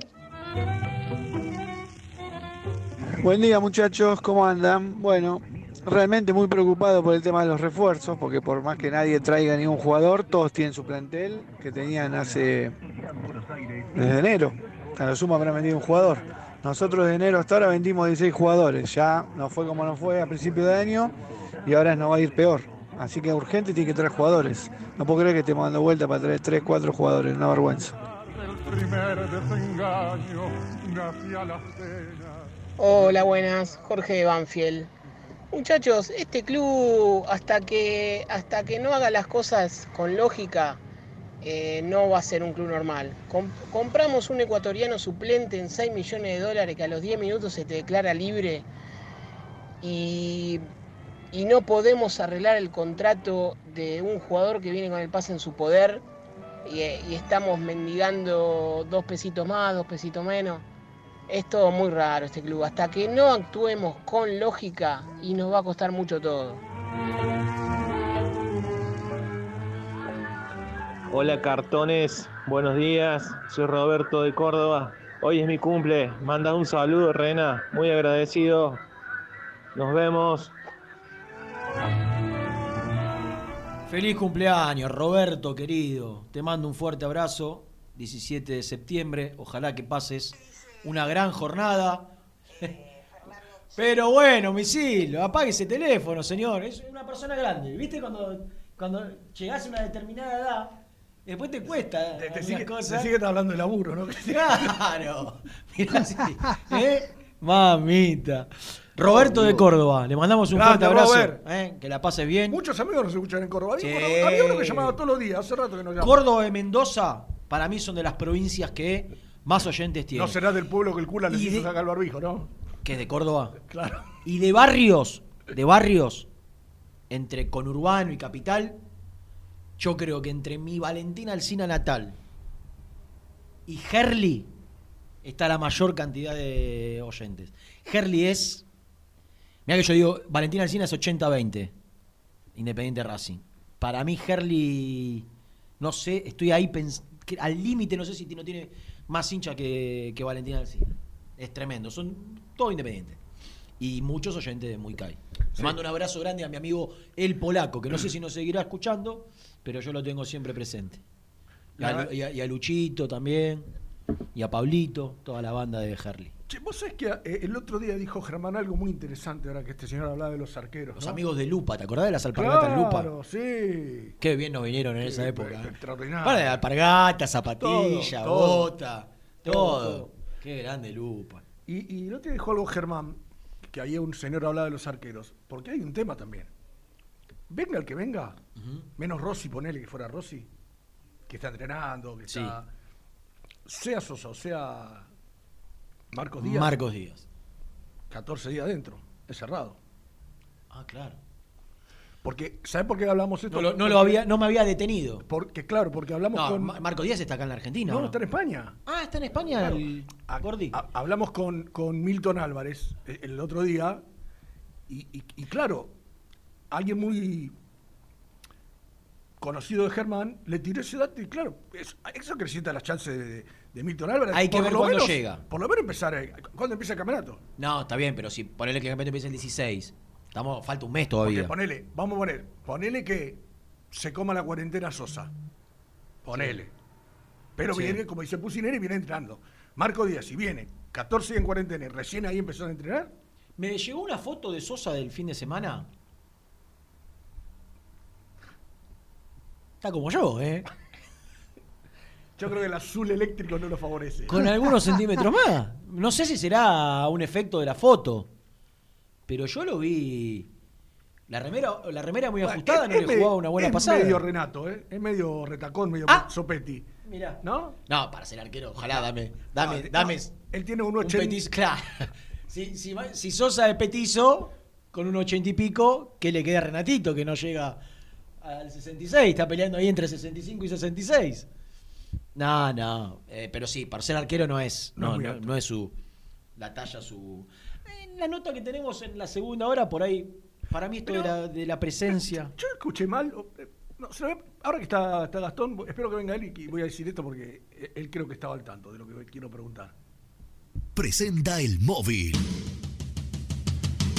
Buen día muchachos, ¿cómo andan? Bueno, realmente muy preocupado por el tema de los refuerzos, porque por más que nadie traiga ningún jugador, todos tienen su plantel que tenían hace desde enero. A lo sumo habrán vendido un jugador. Nosotros de enero hasta ahora vendimos 16 jugadores, ya no fue como no fue a principio de año y ahora no va a ir peor. Así que urgente tiene que traer jugadores. No puedo creer que estemos dando vuelta para traer 3, 4 jugadores, una vergüenza. Hola, buenas. Jorge de Banfield. Muchachos, este club hasta que hasta que no haga las cosas con lógica eh, no va a ser un club normal. Com- compramos un ecuatoriano suplente en 6 millones de dólares que a los 10 minutos se te declara libre y, y no podemos arreglar el contrato de un jugador que viene con el pase en su poder y, estamos mendigando dos pesitos más, dos pesitos menos. Es todo muy raro este club. Hasta que no actuemos con lógica y nos va a costar mucho todo. Hola cartones, buenos días, soy Roberto de Córdoba. Hoy es mi cumple, manda un saludo Rena, muy agradecido. Nos vemos. Feliz cumpleaños, Roberto querido. Te mando un fuerte abrazo. 17 de septiembre. Ojalá que pases una gran jornada. Pero bueno, misil, apague ese teléfono, señor. Es una persona grande. ¿Viste cuando, cuando llegás a una determinada edad? Después te cuesta. Te, sigue, cosas. te sigue hablando de laburo, ¿no? Claro. Mirá así. ¿eh? Mamita. Roberto de Córdoba, le mandamos un Grande, fuerte abrazo. Robert. ¿eh? Que la pases bien. Muchos amigos nos escuchan en Córdoba. Había, Sí. uno, había uno que llamaba todos los días, hace rato que no llama. Córdoba y Mendoza, para mí son de las provincias que más oyentes tienen. No será del pueblo que el cura les Y hizo de- sacar el barbijo, ¿no? que es de Córdoba. Claro. Y de barrios, de barrios, entre conurbano y capital, yo creo que entre mi Valentina Alcina natal y Herli está la mayor cantidad de oyentes. Herli es. Mira que yo digo, Valentina Alcina es 80-20, Independiente Racing. Para mí, Herli, no sé, estoy ahí al límite, no sé si no tiene más hincha que, que Valentina Alcina. Es tremendo, son todos independientes. Y muchos oyentes de Muy Kai. Le mando un abrazo grande a mi amigo El Polaco, que no sé si nos seguirá escuchando, pero yo lo tengo siempre presente. Y a, Lu- y a- y a Luchito también, y a Pablito, toda la banda de Herli. Che, vos sabés que eh, el otro día dijo Germán algo muy interesante ahora que este señor hablaba de los arqueros. Los ¿no? amigos de Lupa, ¿te acordás de las alpargatas de Lupa? Claro, sí. Qué bien nos vinieron en esa época. ¿eh? Extraordinario. Para de alpargata, zapatilla, Todo, todo. bota, Todo, todo. todo. Qué grande Lupa. Y, y otro día dijo algo Germán, que ahí un señor hablaba de los arqueros, porque hay un tema también. Venga el que venga, menos Rossi, ponele que fuera Rossi, que está entrenando, que Sí. está. Sea Sosa o sea Marcos Díaz. Marcos Díaz. 14 días adentro, es cerrado. Ah, claro. Porque, ¿sabes por qué hablamos esto? No, lo- no Porque- lo había, no me había detenido. Porque, claro, porque hablamos No, con. Ma- Marco Díaz está acá en la Argentina. No, ¿o está en España. Ah, está en España Claro. el Gordi. hablamos con, con Milton Álvarez eh, el otro día y, y- y claro, alguien muy conocido de Germán le tiró ese dato y claro, es- eso acrecienta las chances de, de Milton Álvarez. Hay que Por ver lo cuándo menos- llega. Por lo menos empezar, eh, ¿cuándo empieza el campeonato? No, está bien, pero si ponele que el campeonato empieza el 16. Estamos, falta un mes Porque todavía. ponele, vamos a poner, ponele que se coma la cuarentena Sosa. Ponele. Pero Sí. viene, como dice Pusineri, viene entrando. Marco Díaz, si viene 14 días en cuarentena y recién ahí empezó a entrenar, Me llegó una foto de Sosa del fin de semana. Está como yo, ¿eh? Yo creo que el azul eléctrico no lo favorece. Con algunos centímetros más. No sé si será un efecto de la foto. Pero yo lo vi. La remera, la remera muy Bueno, ajustada, es- no es le medio- jugaba una buena es pasada. medio Renato, ¿eh? Es medio retacón, medio Ah. sopetti. Mirá. ¿No? No, para ser arquero, ojalá, dame. Dame, No, dame. no, él tiene un un 80. petizo. Claro. Si, si, si Sosa es petizo, con un ochenta y pico, ¿qué le queda a Renatito que no llega al 66? Está peleando ahí entre 65 y 66. No, no. eh, pero sí, para ser arquero no es. No es No, es su. La talla, su. En la nota que tenemos en la segunda hora, por ahí. Para mí esto de, la, de la presencia. Yo escuché mal. eh, no, se lo voy a- ahora que está, está Gastón, espero que venga él y, y voy a decir esto porque eh, él creo que estaba al tanto de lo que quiero preguntar. Presenta el móvil.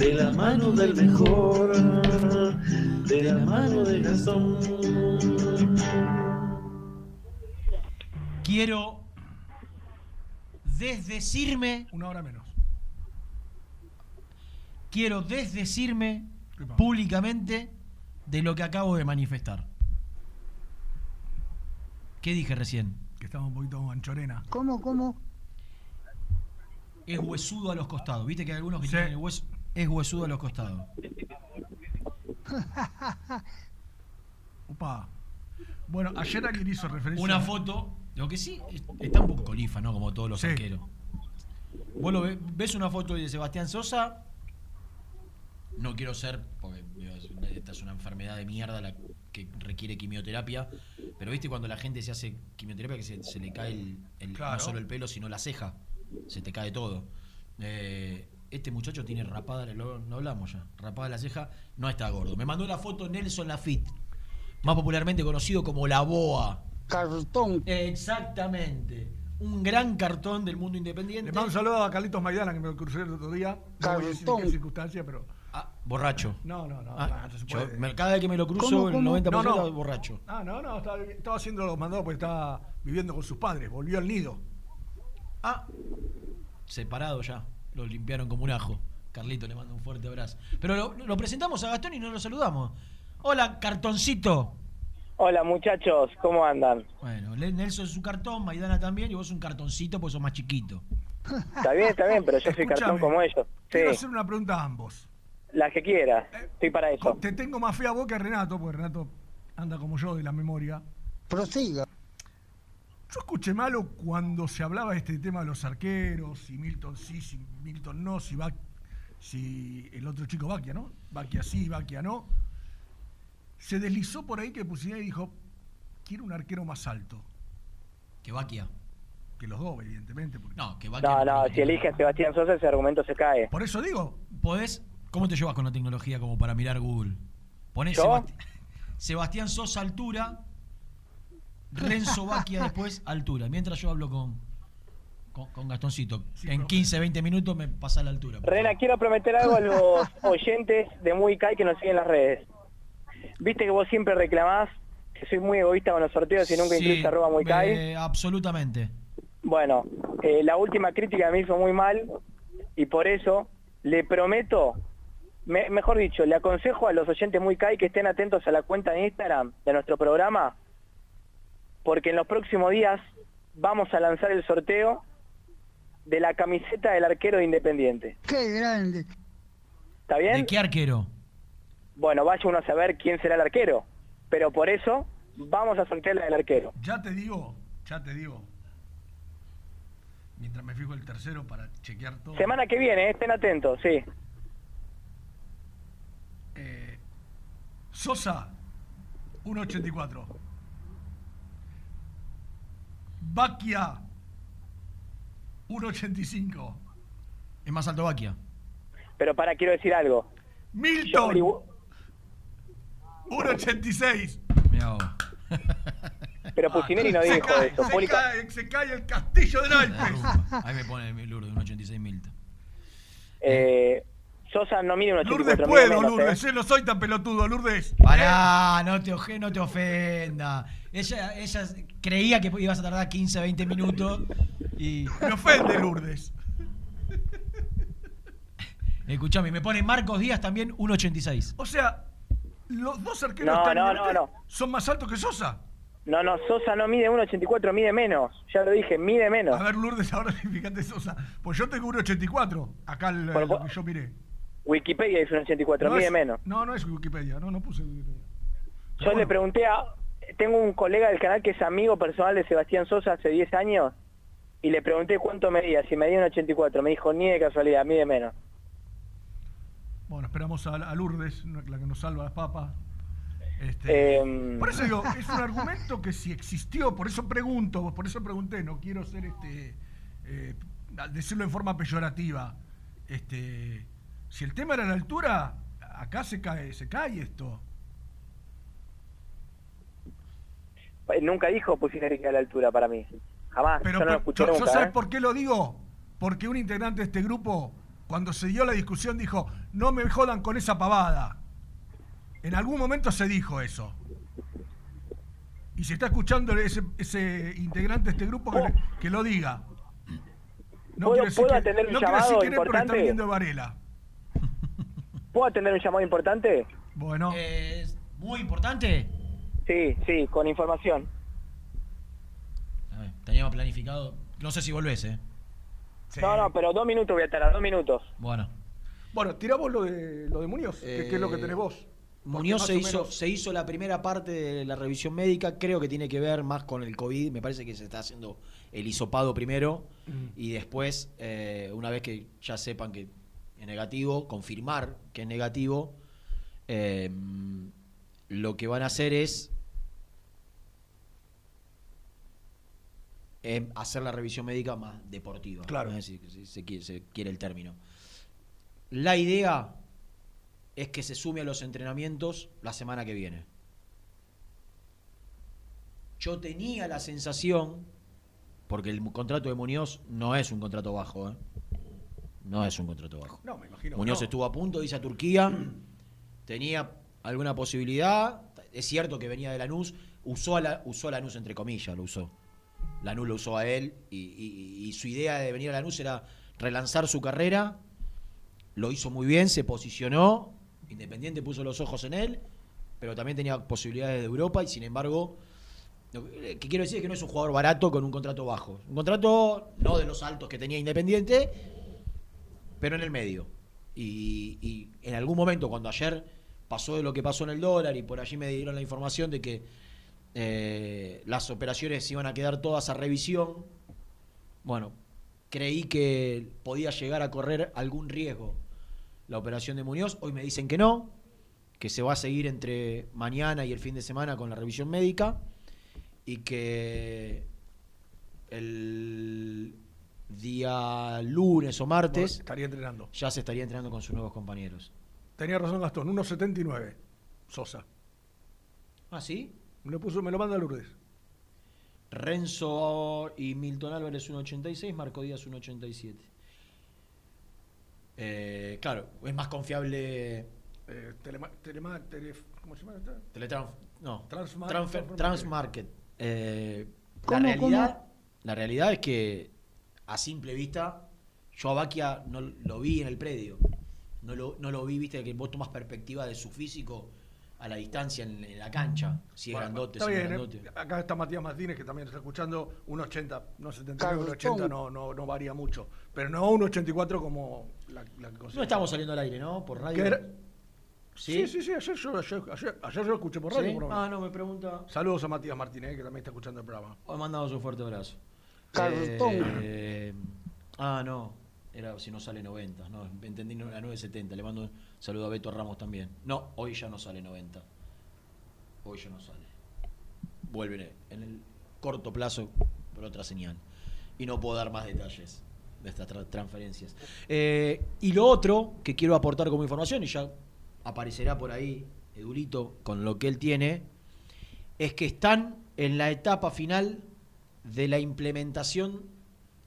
de la mano del mejor, de la mano de Gastón. Quiero desdecirme. Una hora menos. Quiero desdecirme públicamente de lo que acabo de manifestar. ¿Qué dije recién? Que estaba un poquito anchorena. ¿Cómo, cómo? Es huesudo a los costados. ¿Viste que hay algunos que tienen el hueso? Es huesudo a los costados. Opa. Bueno, ayer alguien hizo referencia. Una foto. Lo que sí, es- está un poco colifa, ¿no? Como todos los Sí. arqueros. Vos lo ve- ves una foto de Sebastián Sosa. No quiero ser, porque digo, es una- esta es una enfermedad de mierda la que requiere quimioterapia. Pero viste cuando la gente se hace quimioterapia que se, se le cae el, el- Claro. no solo el pelo, sino la ceja. Se te cae todo. Eh, este muchacho tiene rapada, lo, lo hablamos ya, rapada la ceja, no está gordo. Me mandó la foto Nelson Lafitte, más popularmente conocido como La Boa. Cartón. Exactamente. Un gran cartón del mundo independiente. Le mando un saludo a Carlitos Maidana que me lo crucé el otro día. No voy a decir en qué Cartón. circunstancia, pero. Borracho. No, no, no. Ah, no se puede. cada vez que me lo cruzo, ¿Cómo, el cómo? 90% No, no. es borracho. Ah, no, no, estaba, estaba haciendo los mandados porque estaba viviendo con sus padres, volvió al nido. Ah, separado ya. Lo limpiaron como un ajo. Carlito le manda un fuerte abrazo. Pero lo, lo presentamos a Gastón y no lo saludamos. Hola, cartoncito. Hola muchachos, ¿cómo andan? Bueno, Nelson es un cartón, Maidana también, y vos un cartoncito porque sos más chiquito. Está bien, está bien, pero yo soy cartón como ellos. Quiero Sí, hacer una pregunta a ambos. la que quieras. Estoy para eso. Te tengo más fe a vos que a Renato, porque Renato anda como yo de la memoria. Prosiga. Yo escuché malo cuando se hablaba de este tema de los arqueros, si Milton sí, si Milton no, si va, si el otro chico Baquia, ¿no? Baquia sí, Baquia no. Se deslizó por ahí que Pusineri y dijo, quiero un arquero más alto. Que Baquia. Que los dos, evidentemente. porque- No, que No, no, si elige a Sebastián Sosa ese argumento se cae. Por eso digo. ¿Podés? ¿Cómo te llevas con la tecnología como para mirar Google? Ponés. Sebasti- Sebastián Sosa altura, Renzo Baquia después altura. Mientras yo hablo con, con, con Gastoncito. en 15, 20 minutos me pasa la altura. Rena, quiero prometer algo a los oyentes de Muy Kai que nos siguen en las redes. Viste que vos siempre reclamás que soy muy egoísta con los sorteos y nunca Sí, incluís arroba Muy Kai. eh, absolutamente. Bueno, eh, la última crítica me hizo muy mal y por eso le prometo, me- mejor dicho, le aconsejo a los oyentes muy CAI que estén atentos a la cuenta de Instagram de nuestro programa, porque en los próximos días vamos a lanzar el sorteo de la camiseta del arquero de Independiente. Qué grande. ¿Está bien? ¿De qué arquero? Bueno, vaya uno a saber quién será el arquero, pero por eso vamos a sortear la del arquero. Ya te digo, ya te digo. Mientras me fijo el tercero para chequear todo. Semana que viene, eh, estén atentos, sí. Eh, Sosa, 1.84. Baquia, 1.85. Es más alto Baquia. Pero para, quiero decir algo. Milton. Yo averigü- 1.86. Mirá vos. Pero Pusineri no dijo cae, eso. se Poli- cae, se cae el castillo de naipes. Ahí me pone el Lourdes, un 86 Milton. eh, Sosa no mide un 84, Lourdes puedo, menos, Lourdes. ¿eh? Yo no soy tan pelotudo, Lourdes. Pará, no te, no te ofenda. Ella, ella creía que ibas a tardar 15, 20 minutos y... Me ofende, Lourdes. Escuchame, me pone Marcos Díaz también 1.86. O sea, los dos arqueros No, están no, no, no. son más altos que Sosa. No, no, Sosa no mide 1,84, mide menos. Ya lo dije, mide menos. A ver, Lourdes, ahora fíjate Sosa. Pues yo tengo 1.84. Acá el, Bueno, lo que yo miré. Wikipedia dice 1,84, no mide es- menos. No, no es Wikipedia. No, no puse Wikipedia. Yo le pregunté a... Tengo un colega del canal que es amigo personal de Sebastián Sosa hace 10 años y le pregunté cuánto medía, si medía un 84. Me dijo, ni de casualidad, mide menos. Bueno, esperamos a, a Lourdes, la que nos salva las papas. Este, Em, por eso digo, es un argumento que si existió, por eso pregunto, por eso pregunté, no quiero ser este eh, decirlo en forma peyorativa. Este, si el tema era la altura, acá se cae, se cae esto. eh, nunca dijo Pusineri que a la altura para mí. Jamás, Pero yo no lo por- escuché yo- yo nunca. ¿sabes ¿eh? por qué lo digo? Porque un integrante de este grupo, cuando se dio la discusión, dijo, no me jodan con esa pavada. En algún momento se dijo eso. Y si está escuchando ese, ese integrante de este grupo, que, que lo diga. No ¿Puedo- quiero decir puedo que- atender un no quiero decir llamado está importante? viniendo de Varela. ¿Puedo atender un llamado importante? Bueno. Es muy importante. Sí, sí, con información. A ver, teníamos planificado. No sé si volvés, ¿eh? No, no, pero dos minutos voy a estar, dos minutos. Bueno. Bueno, tiramos lo de, lo de Muñoz, que, que es lo que Eh, tenés vos. Muñoz se hizo, menos- se hizo la primera parte de la revisión médica, creo que tiene que ver más con el COVID, me parece que se está haciendo el hisopado primero Mm. y después, eh, una vez que ya sepan que es negativo, confirmar que es negativo, eh, lo que van a hacer es hacer la revisión médica más deportiva, Claro. ¿no? si, si se, quiere, se quiere el término. La idea es que se sume a los entrenamientos la semana que viene. Yo tenía la sensación, porque el contrato de Muñoz no es un contrato bajo, ¿eh? no es un contrato bajo. No, me imagino. que Muñoz no. estuvo a punto de irse a Turquía, tenía alguna posibilidad, es cierto que venía de Lanús, usó a, la, usó a Lanús entre comillas, lo usó. Lanús lo usó a él y, su idea de venir a Lanús era relanzar su carrera, lo hizo muy bien, se posicionó, Independiente puso los ojos en él, pero también tenía posibilidades de Europa y sin embargo, lo que que quiero decir es que no es un jugador barato con un contrato bajo. Un contrato no de los altos que tenía Independiente, pero en el medio. Y, y en algún momento, cuando ayer pasó de lo que pasó en el dólar y por allí me dieron la información de que eh, las operaciones iban a quedar todas a revisión, bueno, creí que podía llegar a correr algún riesgo la operación de Muñoz. Hoy me dicen que no, que se va a seguir entre mañana y el fin de semana con la revisión médica y que el día lunes o martes estaría entrenando. ya se estaría entrenando con sus nuevos compañeros. Tenía razón Gastón, 1.79. Sosa. ¿Ah, sí? Me lo, puso, me lo manda Lourdes. Renzo y Milton Álvarez 1.86, Marco Díaz 1.87. Eh, claro, es más confiable Eh, telema- telema- tele- ¿Cómo se llama no, Transmar- Transfer- Transfer- Transmarket. Eh, la ¿Cómo, realidad, la realidad es que a simple vista, yo a Baquia no lo vi en el predio. No lo, no lo vi, viste, que vos tomas perspectiva de su físico a la distancia en, en la cancha. Si es Bueno, grandote, está si es grandote. eh. Acá está Matías Martínez, que también está escuchando. 1.80, no 79, Carlos 1.80 Tom. no, no, no varía mucho. Pero no 1.84 como la, la que No estamos saliendo al aire, ¿no? Por radio. ¿Sí? Sí, sí, sí, ayer yo, ayer, ayer, ayer yo lo escuché por radio. ¿Sí? por. Ah, no, me pregunta. Saludos a Matías Martínez, que también está escuchando el programa. Os mandamos un fuerte abrazo. Carlos Eh, ah, no. Era si no sale 90. No, entendí la 970. Le mando un saludo a Beto Ramos también. No, hoy ya no sale 90. Hoy ya no sale. Vuelven en el corto plazo por otra señal. Y no puedo dar más detalles. de estas tra- transferencias. Eh, y lo otro que quiero aportar como información, y ya aparecerá por ahí Edulito con lo que él tiene, es que están en la etapa final de la implementación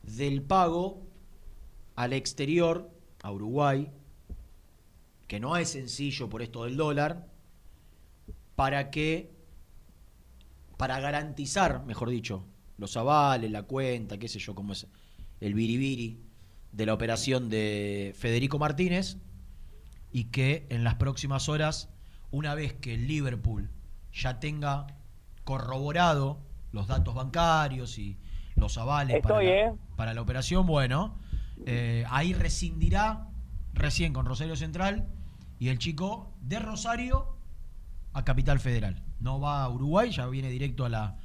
del pago al exterior, a Uruguay, que no es sencillo por esto del dólar, para que, para garantizar, mejor dicho, los avales, la cuenta, qué sé yo, cómo es el biribiri de la operación de Federico Martínez, y que en las próximas horas, una vez que el Liverpool ya tenga corroborado los datos bancarios y los avales para, Estoy, la, ¿eh? para la operación, bueno, eh, ahí rescindirá recién con Rosario Central y el chico de Rosario a Capital Federal. No va a Uruguay, ya viene directo a la,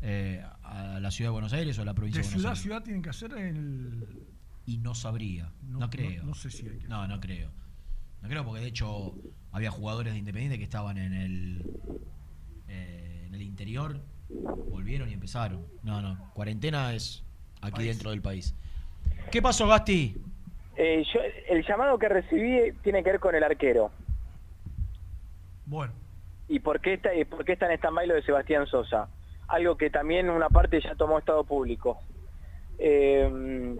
eh, a la ciudad de Buenos Aires o a la provincia De de Buenos ciudad Aires. ciudad tienen que hacer el. Y no sabría, no, No- creo. no- no sé si hay que- No, no creo. No creo porque de hecho había jugadores de Independiente que estaban en el eh, en el interior, volvieron y empezaron. No, no, cuarentena es aquí dentro del país. ¿Qué pasó, Gasti? Eh, yo, el llamado que recibí tiene que ver con el arquero. Bueno. ¿Y por qué está, y por qué está en stand-by lo de Sebastián Sosa? Algo que también una parte ya tomó estado público. Eh,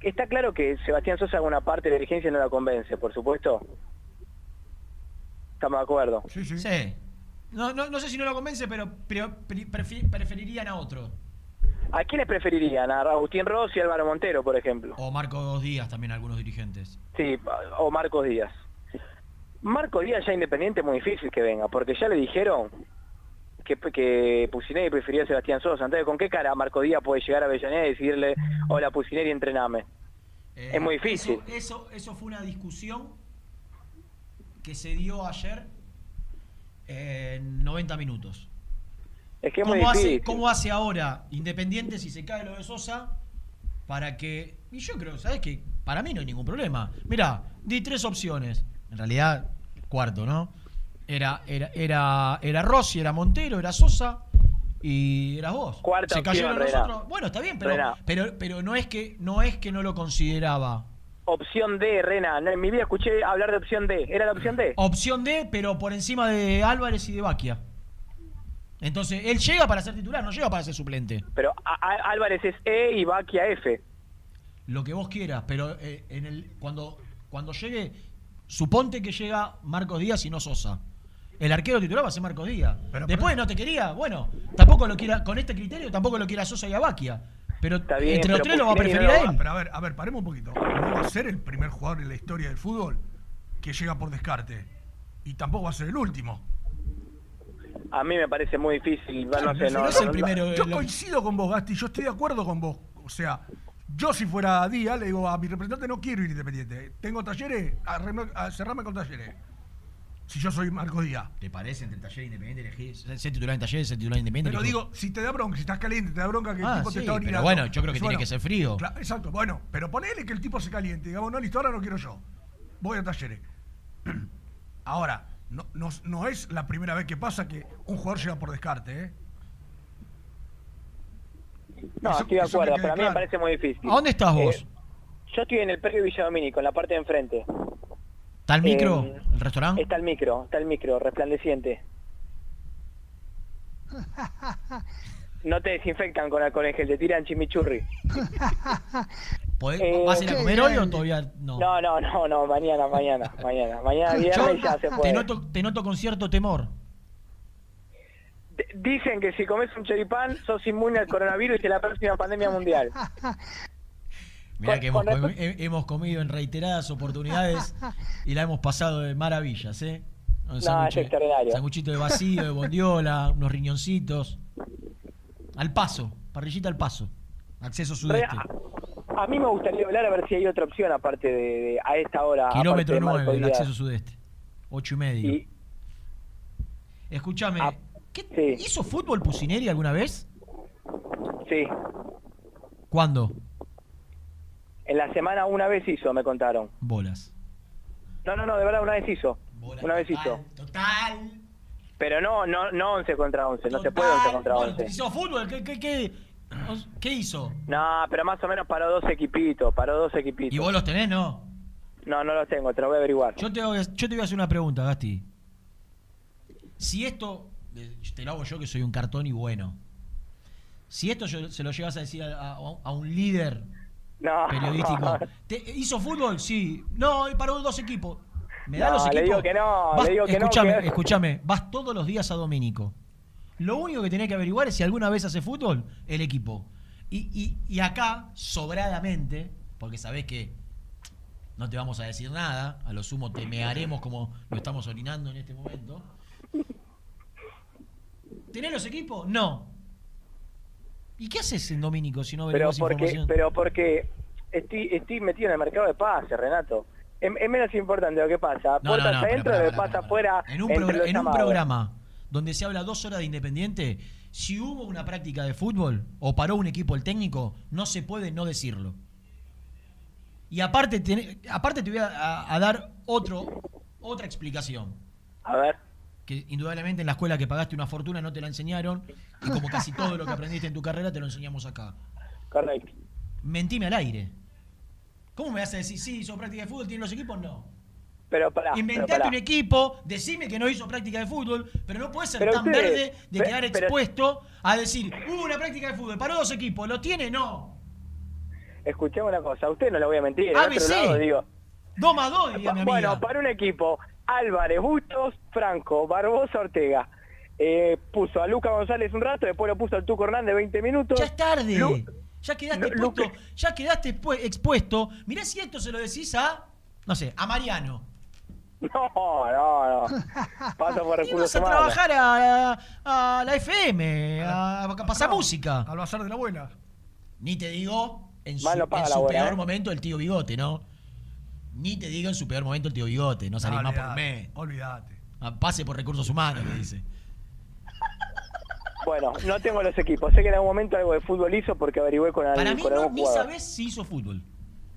está claro que Sebastián Sosa alguna parte de la dirigencia no la convence, por supuesto. Estamos de acuerdo. Sí, sí. Sí. No, no, no sé si no lo convence, pero, preferirían a otro. ¿A quiénes preferirían? ¿A Agustín Ross y Álvaro Montero, por ejemplo? O Marcos Díaz también, algunos dirigentes. Sí, o Marcos Díaz. Marcos Díaz ya independiente es muy difícil que venga, porque ya le dijeron que, que Pusineri prefería a Sebastián Sosa. Entonces, ¿con qué cara Marcos Díaz puede llegar a Avellaneda y decirle, hola Pusineri, entrename? es muy difícil. Eso, eso, eso fue una discusión que se dio ayer en 90 minutos. Es que es muy ¿Cómo hace, difícil. ¿Cómo hace ahora Independiente si se cae lo de Sosa? Para que. Y yo creo, ¿sabes qué? Para mí no hay ningún problema. Mira, di tres opciones. En realidad, cuarto, ¿no? Era, era, era, era Rossi, era Montero, era Sosa y eras vos. Cuarta se cayeron opción, los Rená. otros. Bueno, está bien, pero, pero, pero no es que no es que no lo consideraba. Opción D, Rena. En mi vida escuché hablar de opción D. ¿Era la opción D? Opción D, pero por encima de Álvarez y de Baquia. Entonces, él llega para ser titular, no llega para ser suplente. Pero a- a- Álvarez es E y Baquia F. Lo que vos quieras, pero eh, en el cuando, cuando llegue, suponte que llega Marcos Díaz y no Sosa. El arquero titular va a ser Marcos Díaz. Después no te quería, bueno, tampoco lo quiera, con este criterio tampoco lo quiera Sosa y a Baquia. Pero bien, entre los pero tres lo va a preferir no a él. Pero a ver, a ver, paremos un poquito. No va a ser el primer jugador en la historia del fútbol que llega por descarte. Y tampoco va a ser el último. A mí me parece muy difícil. no sé, Pero no, no no, es el primero. Yo lo- coincido con vos, Gasti. Yo estoy de acuerdo con vos. O sea, yo si fuera Díaz, le digo a mi representante, no quiero ir independiente. Tengo talleres, arreme- a- cerrame con talleres. Si yo soy Marco Díaz. ¿Te parece entre taller independiente elegir ser titular en taller, ser titular independiente? Pero digo, si te da bronca, si estás caliente, te da bronca que Ah, el tipo sí, te está pero orinando. bueno, yo creo que Pues tiene que ser frío. Cla- exacto, bueno, pero ponele que el tipo se caliente. Digamos, no, listo, ahora no quiero yo. Voy a talleres. Ahora, no, no, no es la primera vez que pasa que un jugador llega por descarte, ¿eh? No, Eso- estoy de acuerdo, pero a mí me parece muy difícil. ¿A dónde estás vos? Eh, yo estoy en el predio Villa Domínico, en la parte de enfrente. ¿Está el micro? eh, ¿El restaurante? Está el micro, está el micro, resplandeciente. No te desinfectan con alcohol en gel, te tiran chimichurri. ¿Podés- Eh, ¿Vas a ir a comer hoy o todavía no? No, no, no, no, mañana, mañana, mañana. Mañana viernes ya se te puede. noto, te noto con cierto temor. D- Dicen que si comes un choripán sos inmune al coronavirus y a la próxima pandemia mundial. Mirá que hemos, comido en reiteradas oportunidades y la hemos pasado de maravillas, ¿eh? Un No, sanguche- es extraordinario. Sanguchito de vacío, de bondiola, unos riñoncitos. Al paso, parrillita al paso. Acceso sudeste. A mí me gustaría hablar a ver si hay otra opción aparte de, de- a esta hora. Kilómetro de Marco 9, el acceso sudeste. Ocho y medio. Y- Escúchame, Ah, ¿qué- ¿hizo fútbol Pusineri alguna vez? Sí, ¿Cuándo? en la semana una vez hizo, me contaron. Bolas. No, no, no, de verdad una vez hizo. una vez hizo. Total. Pero no, no, no 11 contra 11, no se puede 11 contra Bueno, 11. hizo fútbol, ¿qué, qué, qué? ¿Qué hizo? No, pero más o menos paró dos equipitos, paró dos equipitos. ¿Y vos los tenés, no? No, no los tengo, te lo voy a averiguar. Yo te, voy a- yo te voy a hacer una pregunta, Gasti. Si esto, te lo hago yo que soy un cartón y bueno. Si esto yo- se lo llevas a decir a, a- a un líder No. periodístico, ¿te- ¿hizo fútbol? Sí. No, y paró dos equipos. ¿Me da No, los le equipos? digo que no, Vas- le digo que no, escuchame, que- escuchame. Vas todos los días a Domínico. Lo único que tenés que averiguar es si alguna vez hace fútbol, el equipo. Y, y- y acá, sobradamente, porque sabés que no te vamos a decir nada, a lo sumo te mearemos como lo estamos orinando en este momento. ¿Tenés los equipos? No. ¿Y qué haces en Domínico si no Pero averiguas porque, información? pero porque estoy, estoy metido en el mercado de pases, Renato. Es, es menos importante lo que pasa. No, Puertas no, no, adentro, pero lo que pasa afuera. En un, entre los en un programa donde se habla dos horas de Independiente, si hubo una práctica de fútbol o paró un equipo el técnico, no se puede no decirlo. Y aparte, te, aparte te voy a, a- a dar otro, otra explicación. A ver. Que indudablemente en la escuela que pagaste una fortuna no te la enseñaron y como casi todo lo que aprendiste en tu carrera te lo enseñamos acá. Correcto. Mentime al aire. ¿Cómo me vas a decir, sí, hizo práctica de fútbol, tiene los equipos? No. Pero pará. pero Inventate pará. un equipo, decime que no hizo práctica de fútbol, pero no puede ser Pero tan ustedes- verde de quedar expuesto a decir, hubo una práctica de fútbol, paró dos equipos, ¿lo tiene? No. Escuchame una cosa, a usted no le voy a mentir. En ABC. otro lado digo. 2 más 2, diría mi amiga. Bueno, para un equipo, Álvarez, Bustos, Franco, Barbosa, Ortega. Eh, puso a Luca González un rato, después lo puso al Tuco Hernández 20 minutos. Ya es tarde. Lu- ya quedaste Lu-. Ya quedaste expu- expuesto. Mirá si esto se lo decís a, no sé, a Mariano. No, no, no. Pasa por Y recursos vas a trabajar a, a la FM, a, a pasar música. Al bazar de la abuela. Ni te digo en su, en su abuela, peor ¿eh? momento el tío Bigote, ¿no? Ni te digo en su peor momento el tío Bigote, no salís más por mes. Olvídate. Ah, Pase por recursos humanos, me dice. Bueno, no tengo los equipos. Sé que en algún momento algo de fútbol hizo porque averigüé con, Para mí con no, algún ni jugador. sabés si hizo fútbol.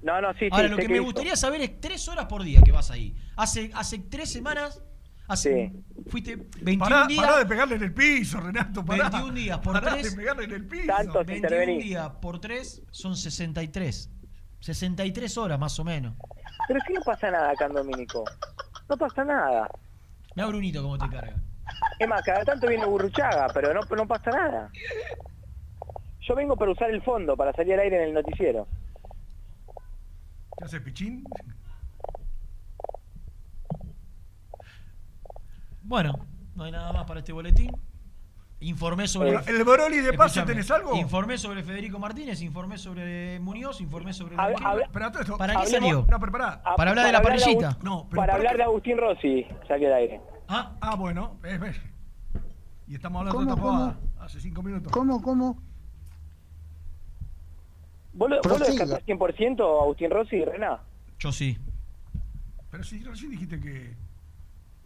No, no, sí, sí. Ahora, lo sé que me hizo. gustaría saber es tres horas por día que vas ahí. Hace, hace tres semanas, hace, fuiste 21 Pará, días. pará de pegarle en el piso, Renato. Pará. 21 días por Pará tres. de pegarle en el piso. Tantos 21 intervenís. días por 3 son 63. 63 horas más o menos. Pero si no pasa nada acá en Domínico. No pasa nada. Mira Brunito cómo te carga. Es más, cada tanto viene Burruchaga, pero no, no pasa nada. Yo vengo para usar el fondo, para salir al aire en el noticiero. ¿Qué haces, pichín? Bueno, no hay nada más para este boletín. Informé sobre. ¿El Boroli de paso tenés algo? Informé sobre Federico Martínez, informé sobre Muñoz, informé sobre. Todo esto- ¿Para qué salió? No, pero pará. Ah, Para hablar de la parrillita. Agust- No, pero para ¿por hablar qué? de Agustín Rossi, salió al aire. Ah, Ah, bueno. ves, ves. Y estamos hablando ¿Cómo, de esta hace cinco minutos. ¿Cómo, cómo? ¿Vos lo, vos lo descartás 100% Agustín Rossi y Rená? yo sí. Pero sí, recién dijiste que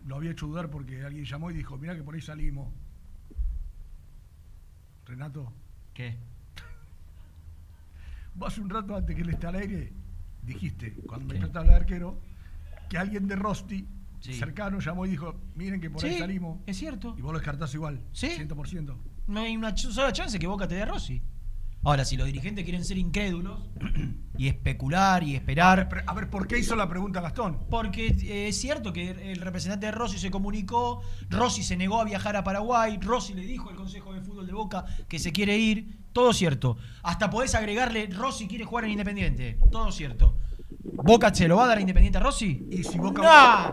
lo había hecho dudar porque alguien llamó y dijo, mirá que por ahí salimos. Renato, ¿Qué? vos hace un rato antes que él esté al aire, dijiste, cuando me empezaste a hablar de arquero, que alguien de Rosti, Sí. cercano, llamó y dijo, miren que por ahí Sí, salimos. es cierto. Y vos lo descartás igual, Sí. 100%. No hay una sola chance que Boca te dé a Rossi. Ahora, si los dirigentes quieren ser incrédulos y especular y esperar. A ver, ¿por qué hizo la pregunta Gastón? Porque eh, es cierto que el representante de Rossi se comunicó, Rossi se negó a viajar a Paraguay, Rossi le dijo al Consejo de Fútbol de Boca que se quiere ir, todo cierto. Hasta podés agregarle, Rossi quiere jugar en Independiente, todo cierto. ¿Boca se lo va a dar a Independiente a Rossi? ¿Y si Boca,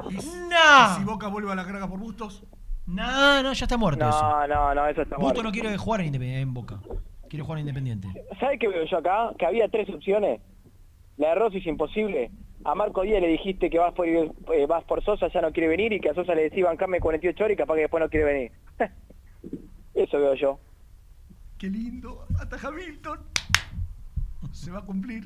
¡No! y si- ¡No! y si Boca vuelve a la carga por Bustos? No, no, ya está muerto eso. No, no, no, eso está Busto muerto. no quiere jugar en, Independiente, en Boca, quiere jugar en Independiente. ¿Sabes qué veo yo acá? Que había tres opciones. La de Rossi es imposible. A Marco Díaz le dijiste que vas por, eh, vas por Sosa, ya no quiere venir, y que a Sosa le decís bancame 48 horas y capaz que después no quiere venir. Eso veo yo. Qué lindo, hasta Hamilton. Se va a cumplir.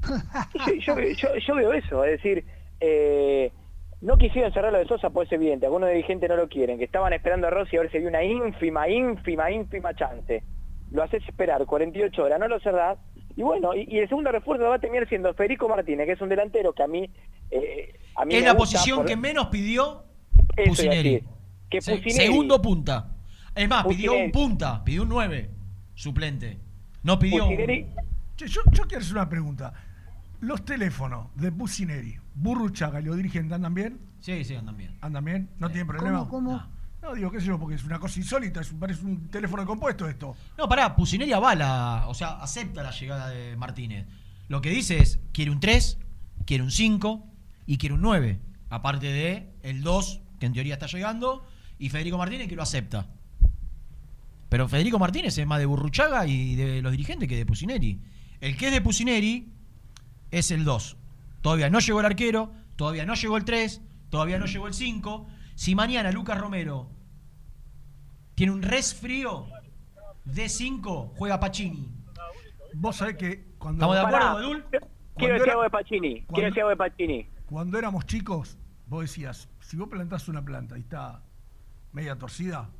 Sí, yo, yo, yo veo eso, es decir, eh, no quisieron cerrar lo de Sosa, pues es evidente, algunos dirigentes no lo quieren, que estaban esperando a Rossi a ver si había una ínfima, ínfima, ínfima chance. Lo haces esperar 48 horas, no lo cerrás, y bueno, y, y el segundo refuerzo va a terminar siendo Federico Martínez, que es un delantero que a mí... eh, a mí Es me la gusta posición por- que menos pidió Pusineri. que Segundo punta. Es más, pidió un punta, pidió un 9 suplente. No pidió. Che, yo, yo quiero hacer una pregunta. Los teléfonos de Pusineri, Burruchaga y los dirigentes andan bien? Sí, sí, andan bien. ¿Andan bien? ¿No tienen problema? ¿Cómo, cómo? No. No, digo, qué sé yo, porque es una cosa insólita, es un- parece un teléfono compuesto esto. No, pará, Pusineri avala, o sea, acepta la llegada de Martínez. Lo que dice es, quiere un 3, quiere un 5 y quiere un 9. Aparte de el 2, que en teoría está llegando, y Federico Martínez que lo acepta. Pero Federico Martínez es más de Burruchaga y de los dirigentes que de Pusineri. El que es de Pusineri es el 2. Todavía no llegó el arquero, todavía no llegó el 3, todavía no llegó el 5. Si mañana Lucas Romero tiene un resfrío de 5, juega Pacini. Vos sabés que cuando. ¿Estamos de acuerdo, Pará. Badul? Quiero decir era- algo de Pacini. cuando- Quiero decir algo de Pacini. Cuando éramos chicos, vos decías, si vos plantás una planta y está media torcida,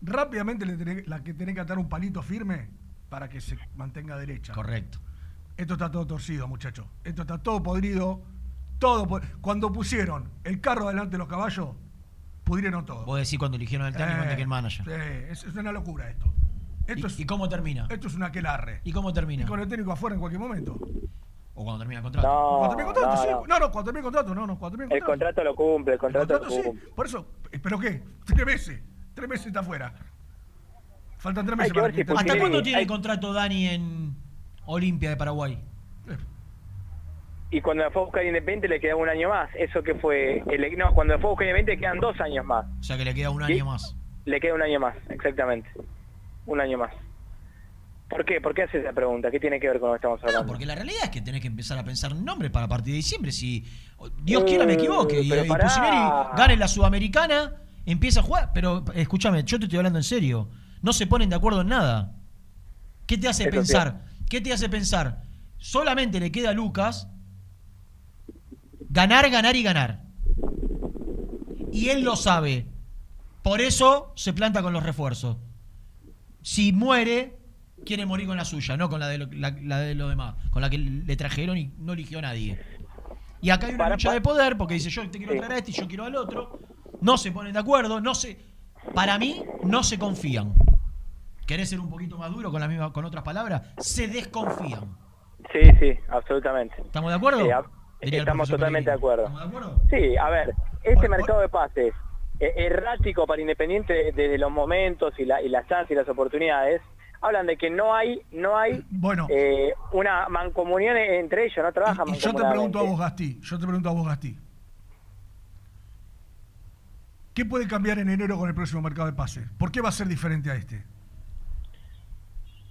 rápidamente le tenés, la que tenés que atar un palito firme para que se mantenga derecha. Correcto. Esto está todo torcido, muchachos. Esto está todo podrido. Todo Cuando pusieron el carro delante de los caballos, pudrieron todo. Vos decís cuando eligieron el técnico Eh, antes que el manager. sí, es, es una locura esto. Esto ¿Y, es, y cómo termina? esto es una aquelarre. ¿Y cómo termina? Y con el técnico afuera en cualquier momento. O cuando termina el contrato. No, cuando termine el contrato, no, sí. no. No, no, cuando termine el contrato, no, no, cuando termine el El contrato. lo cumple, el contrato, contrato lo sí. cumple. Por eso, ¿pero qué? Tres meses. Tres meses está afuera. Faltan tres meses que para ver si. ¿Hasta cuándo tiene hay- el contrato Dani en Olimpia de Paraguay? Y cuando fue a buscar Independiente le queda un año más. Eso que fue. el- no, cuando fue a buscar Independiente quedan dos años más. O sea que le queda un ¿Sí? año más. Le queda un año más, exactamente. Un año más. ¿Por qué? ¿Por qué hace esa pregunta? ¿Qué tiene que ver con lo que estamos hablando? No, porque la realidad es que tenés que empezar a pensar en nombres para a partir de diciembre. Si Dios quiera me equivoque y, y. Pusineri gane la Sudamericana, empieza a jugar. Pero escúchame, yo te estoy hablando en serio. No se ponen de acuerdo en nada. ¿Qué te hace Eso pensar? ¿Qué te hace pensar? Solamente le queda a Lucas ganar, ganar y ganar. Y él lo sabe. Por eso se planta con los refuerzos. Si muere, quiere morir con la suya, no con la de, lo- la, la de los demás, con la que le trajeron y no eligió a nadie. Y acá hay una Para- lucha de poder porque dice yo te quiero traer a este y yo quiero al otro. No se ponen de acuerdo, no se. Para mí, no se confían. ¿Querés ser un poquito más duro con, la misma, con otras palabras? Se desconfían. Sí, sí, absolutamente. ¿Estamos de acuerdo? Sí, el estamos totalmente de acuerdo. ¿Estamos de acuerdo? Sí, a ver, ese mercado de pases eh, errático para Independiente desde los momentos y, la, y las chances y las oportunidades, hablan de que no hay no hay Bueno. eh, una mancomunión entre ellos, no trabajan Y yo te pregunto a vos. Gastí. Yo te pregunto a vos, Gastí. ¿Qué puede cambiar en enero con el próximo mercado de pases? ¿Por qué va a ser diferente a este?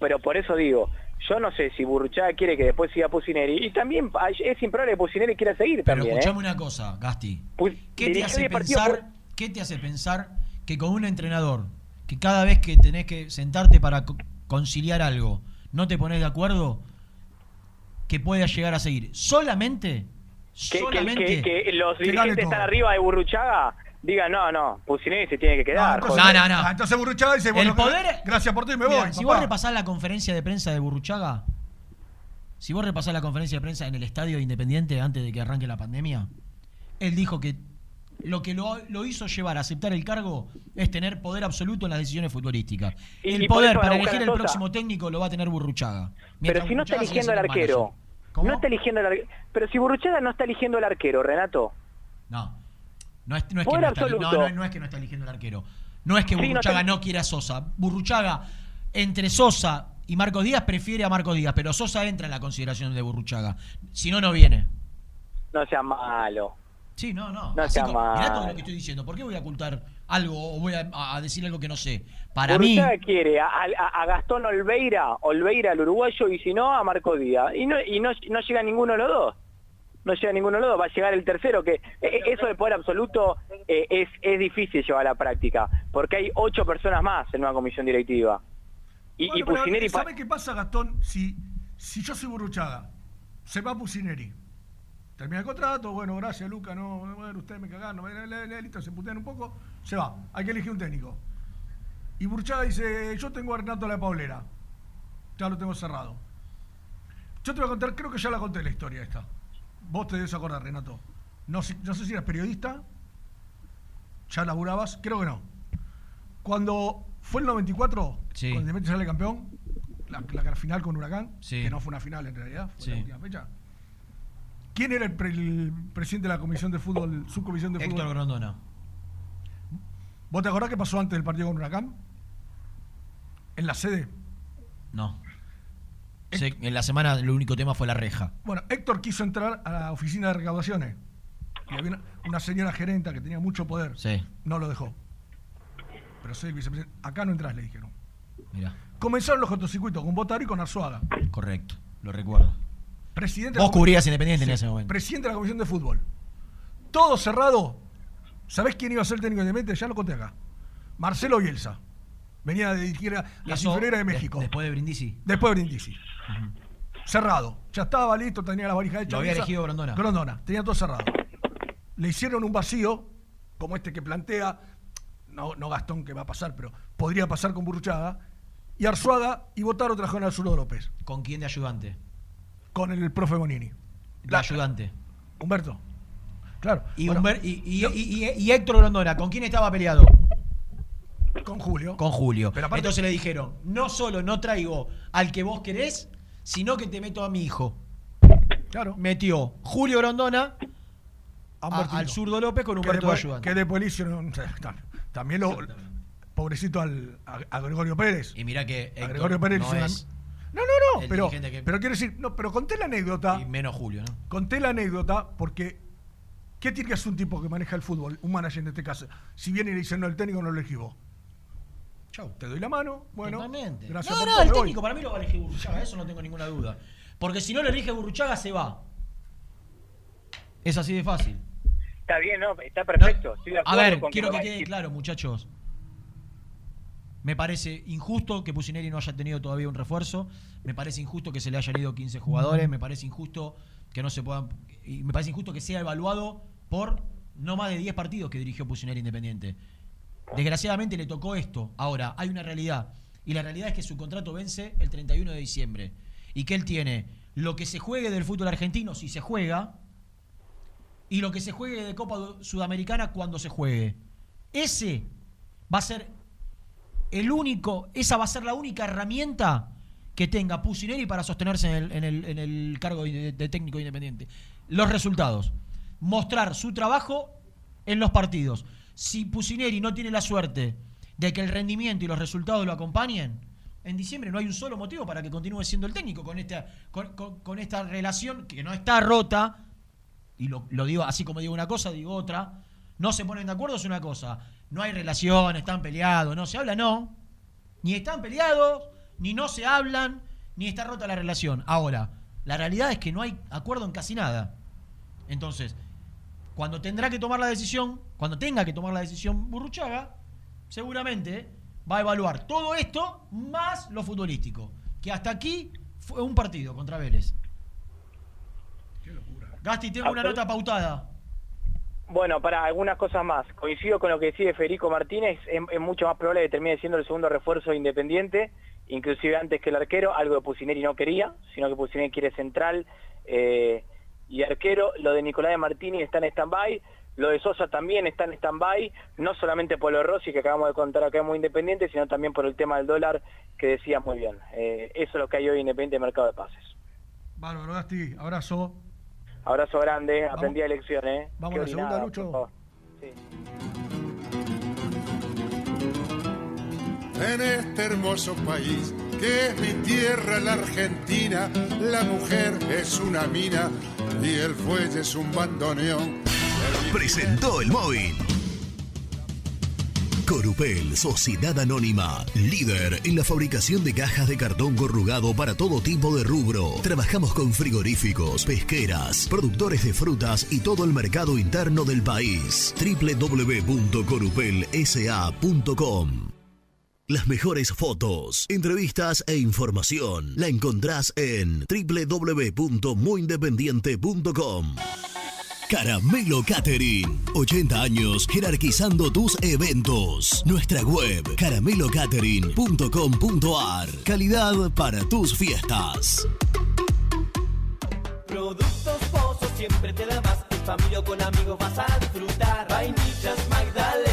Pero por eso digo, yo no sé si Burruchaga quiere que después siga Pusineri y también es improbable que Pusineri quiera seguir Pero también. escuchame ¿eh? una cosa, Gasti. Pu- ¿Qué te hace 10 partidos pensar, qué te hace pensar que con un entrenador que cada vez que tenés que sentarte para co- conciliar algo, no te pones de acuerdo, que pueda llegar a seguir? Solamente, que, solamente que- que los que dirigentes están arriba de Burruchaga digan, no, no, Pusineri se tiene que quedar. entonces, joder". No, no, no. ah, entonces Burruchaga dice, El bueno, poder- gracias por ti, me Mira, voy. si papá. vos repasás la conferencia de prensa de Burruchaga, si vos repasás la conferencia de prensa en el estadio de Independiente antes de que arranque la pandemia, él dijo que lo que lo, lo hizo llevar a aceptar el cargo es tener poder absoluto en las decisiones futbolísticas. Y- el y poder para elegir el Sosa. próximo técnico lo va a tener Burruchaga. Pero si no está eligiendo al siendo arquero, no está eligiendo al arquero. Pero si Burruchaga no está eligiendo al arquero, Renato. No. No es, no es que no, está, no, no, es que no está eligiendo el arquero. No es que Sí, no Burruchaga no, quiera a Sosa. Burruchaga, entre Sosa y Marcos Díaz, prefiere a Marcos Díaz, pero Sosa entra en la consideración de Burruchaga. Si no, no viene. No sea malo. Sí, no, no. No sea como- mirá todo malo. lo que estoy diciendo. ¿Por qué voy a ocultar algo o voy a, a decir algo que no sé? Para mí, Burruchaga quiere a, a- a Gastón Olveira, Olveira al uruguayo y si no a Marco Díaz. Y no, y no, no llega ninguno de los dos. No llega ninguno de los dos, va a llegar el tercero, que eh, eso de poder absoluto eh, es, es difícil llevar a la práctica, porque hay ocho personas más en una comisión directiva. Y, Bueno, y ¿Sabe qué pasa, Gastón? Si, si yo soy Burruchaga, se va Pusineri. Termina el contrato, bueno, gracias, Luca, no, bueno, ustedes me cagaron, no, listo, se putean un poco, se va, hay que elegir un técnico. Y Burruchaga dice, yo tengo a Renato La Paulera, ya lo tengo cerrado. Yo te voy a contar, creo que ya la conté la historia esta. Vos te debes acordar, Renato. No, sé- no sé si eras periodista, ya laburabas, creo que no. Cuando fue el 94, Sí. cuando Independiente sale campeón, la, la final con Huracán, Sí. que no fue una final en realidad, fue Sí. la última fecha. ¿Quién era el, pre- el presidente de la comisión de fútbol, subcomisión de Héctor fútbol? Grondona. ¿Vos te acordás qué pasó antes del partido con Huracán? En la sede. No. En la semana el único tema fue la reja. Bueno, Héctor quiso entrar a la oficina de recaudaciones. Y había una, una señora gerenta que tenía mucho poder. Sí. No lo dejó. Pero soy el vicepresidente. Acá no entras, le dijeron. Mira, Comenzaron los cortocircuitos con Botaro y con Arzuaga. correcto. Lo recuerdo. Presidente Vos de la- cubrías Independiente en ese momento. Presidente de la Comisión de Fútbol. Todo cerrado. ¿Sabés quién iba a ser el técnico de Independiente? Ya lo conté acá. Marcelo Bielsa. Venía a dirigir a inferiores de de- México. después de Brindisi. Después de Brindisi. Cerrado. Ya estaba listo, tenía la varija hecha. Lo había elegido Grondona. Grondona. Tenía todo cerrado. Le hicieron un vacío, como este que plantea, no, no Gastón que va a pasar, pero podría pasar con Burruchaga. Y Arzuaga y Botaro trajeron al Zurdo López. ¿Con quién de ayudante? Con el profe Bonini. De ayudante. Humberto. Claro. Y, Bueno, Humber- y, y- y- y- y Héctor Grondona, ¿con quién estaba peleado? Con Julio. Con Julio. Pero aparte- Entonces le dijeron, no solo no traigo al que vos querés, sino que te meto a mi hijo. Claro. Metió Julio Grondona a a- Humbertino. al zurdo López con Que Humberto de ayudante. Que le hicieron. También lo. Pobrecito al, a, a Gregorio Pérez. Y mira que A Gregorio Pérez no es No, no, Pero, que- pero quiero decir, no, pero conté la anécdota. y menos Julio, ¿no? Conté la anécdota porque. ¿Qué tiene que hacer un tipo que maneja el fútbol? Un manager en este caso. Si viene y le dice, no, el técnico no lo elegí vos. Chau, te doy la mano. Bueno, Totalmente. gracias no, por no, todo, el me voy. técnico para mí lo va a elegir Burruchaga, eso no tengo ninguna duda. Porque si no lo elige Burruchaga, se va. Es así de fácil. Está bien, ¿no? Está perfecto. Estoy de A acuerdo ver, con quiero lo que va a quede claro, muchachos. Me parece injusto que Pusineri no haya tenido todavía un refuerzo. Me parece injusto que se le hayan ido 15 jugadores. Me parece injusto que no se puedan. Y me parece injusto que sea evaluado por no más de 10 partidos que dirigió Pusineri Independiente. Desgraciadamente le tocó esto. Ahora, hay una realidad. Y la realidad es que su contrato vence el 31 de diciembre. Y que él tiene lo que se juegue del fútbol argentino, si se juega, y lo que se juegue de Copa Sudamericana cuando se juegue. Ese va a ser el único, esa va a ser la única herramienta que tenga Pusineri para sostenerse en el, en el- en el cargo de, de técnico independiente. Los resultados. Mostrar su trabajo en los partidos. Si Pusineri no tiene la suerte de que el rendimiento y los resultados lo acompañen, en diciembre no hay un solo motivo para que continúe siendo el técnico con esta, con, esta relación que no está rota, y lo, lo digo así como digo una cosa, digo otra, no se ponen de acuerdo es una cosa, no hay relación, están peleados, no se habla, no, ni están peleados, ni no se hablan, ni está rota la relación. Ahora, la realidad es que no hay acuerdo en casi nada. Entonces, cuando tendrá que tomar la decisión, cuando tenga que tomar la decisión Burruchaga, seguramente va a evaluar todo esto más lo futbolístico, que hasta aquí fue un partido contra Vélez. Gasti, tengo una nota pautada. Bueno, para algunas cosas más. Coincido con lo que decide Federico Martínez. Es, es mucho más probable que termine siendo el segundo refuerzo de independiente, inclusive antes que el arquero, algo que Pusineri no quería, sino que Pusineri quiere central eh, y arquero. Lo de Nicolás de Martínez está en stand-by. Lo de Sosa también está en stand-by, no solamente por lo de Rossi que acabamos de contar acá es muy independiente, sino también por el tema del dólar que decía muy bien. Eh, eso es lo que hay hoy en Independiente de Mercado de Pases. Bárbaro, Gasti, abrazo. Abrazo grande, aprendí a lecciones. ¿eh? Vamos Qué a la segunda, Lucho. favor. En este hermoso país es mi tierra, la Argentina, la mujer es una mina y el fuelle es un bandoneón. Presentó el móvil. Corupel, Sociedad Anónima, líder en la fabricación de cajas de cartón corrugado para todo tipo de rubro. Trabajamos con frigoríficos, pesqueras, productores de frutas y todo el mercado interno del país. www.corupelsa.com Las mejores fotos, entrevistas e información la encontrás en www.muyindependiente.com. Caramelo Catering. 80 años jerarquizando tus eventos. Nuestra web caramelocatering.com.ar. Calidad para tus fiestas. Productos Pozos siempre te da. En familia con amigos vas a disfrutar. Vainillas, magdalenas,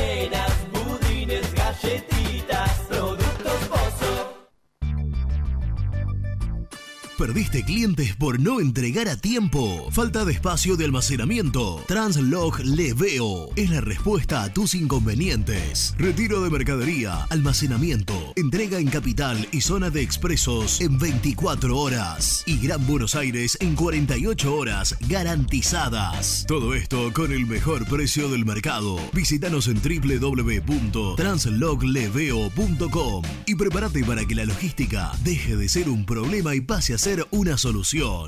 ¿Perdiste clientes por no entregar a tiempo? ¿Falta de espacio de almacenamiento? Translog Leveo es la respuesta a tus inconvenientes. Retiro de mercadería, almacenamiento, entrega en capital y zona de expresos en 24 horas y Gran Buenos Aires en 48 horas garantizadas. Todo esto con el mejor precio del mercado. Visítanos en www.translogleveo.com y prepárate para que la logística deje de ser un problema y pase a ser una solución.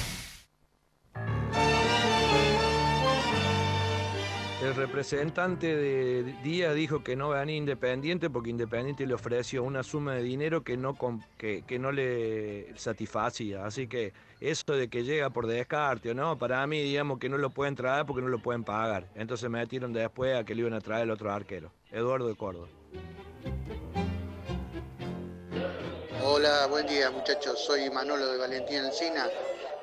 El representante de Día dijo que no venía Independiente porque Independiente le ofreció una suma de dinero que no, que no le satisfacía. Así que eso de que llega por descarte o no, para mí digamos que no lo pueden traer porque no lo pueden pagar. Entonces me metieron después a que le iban a traer el otro arquero, Eduardo de Córdoba. Hola, buen día muchachos, soy Manolo de Valentín Encina.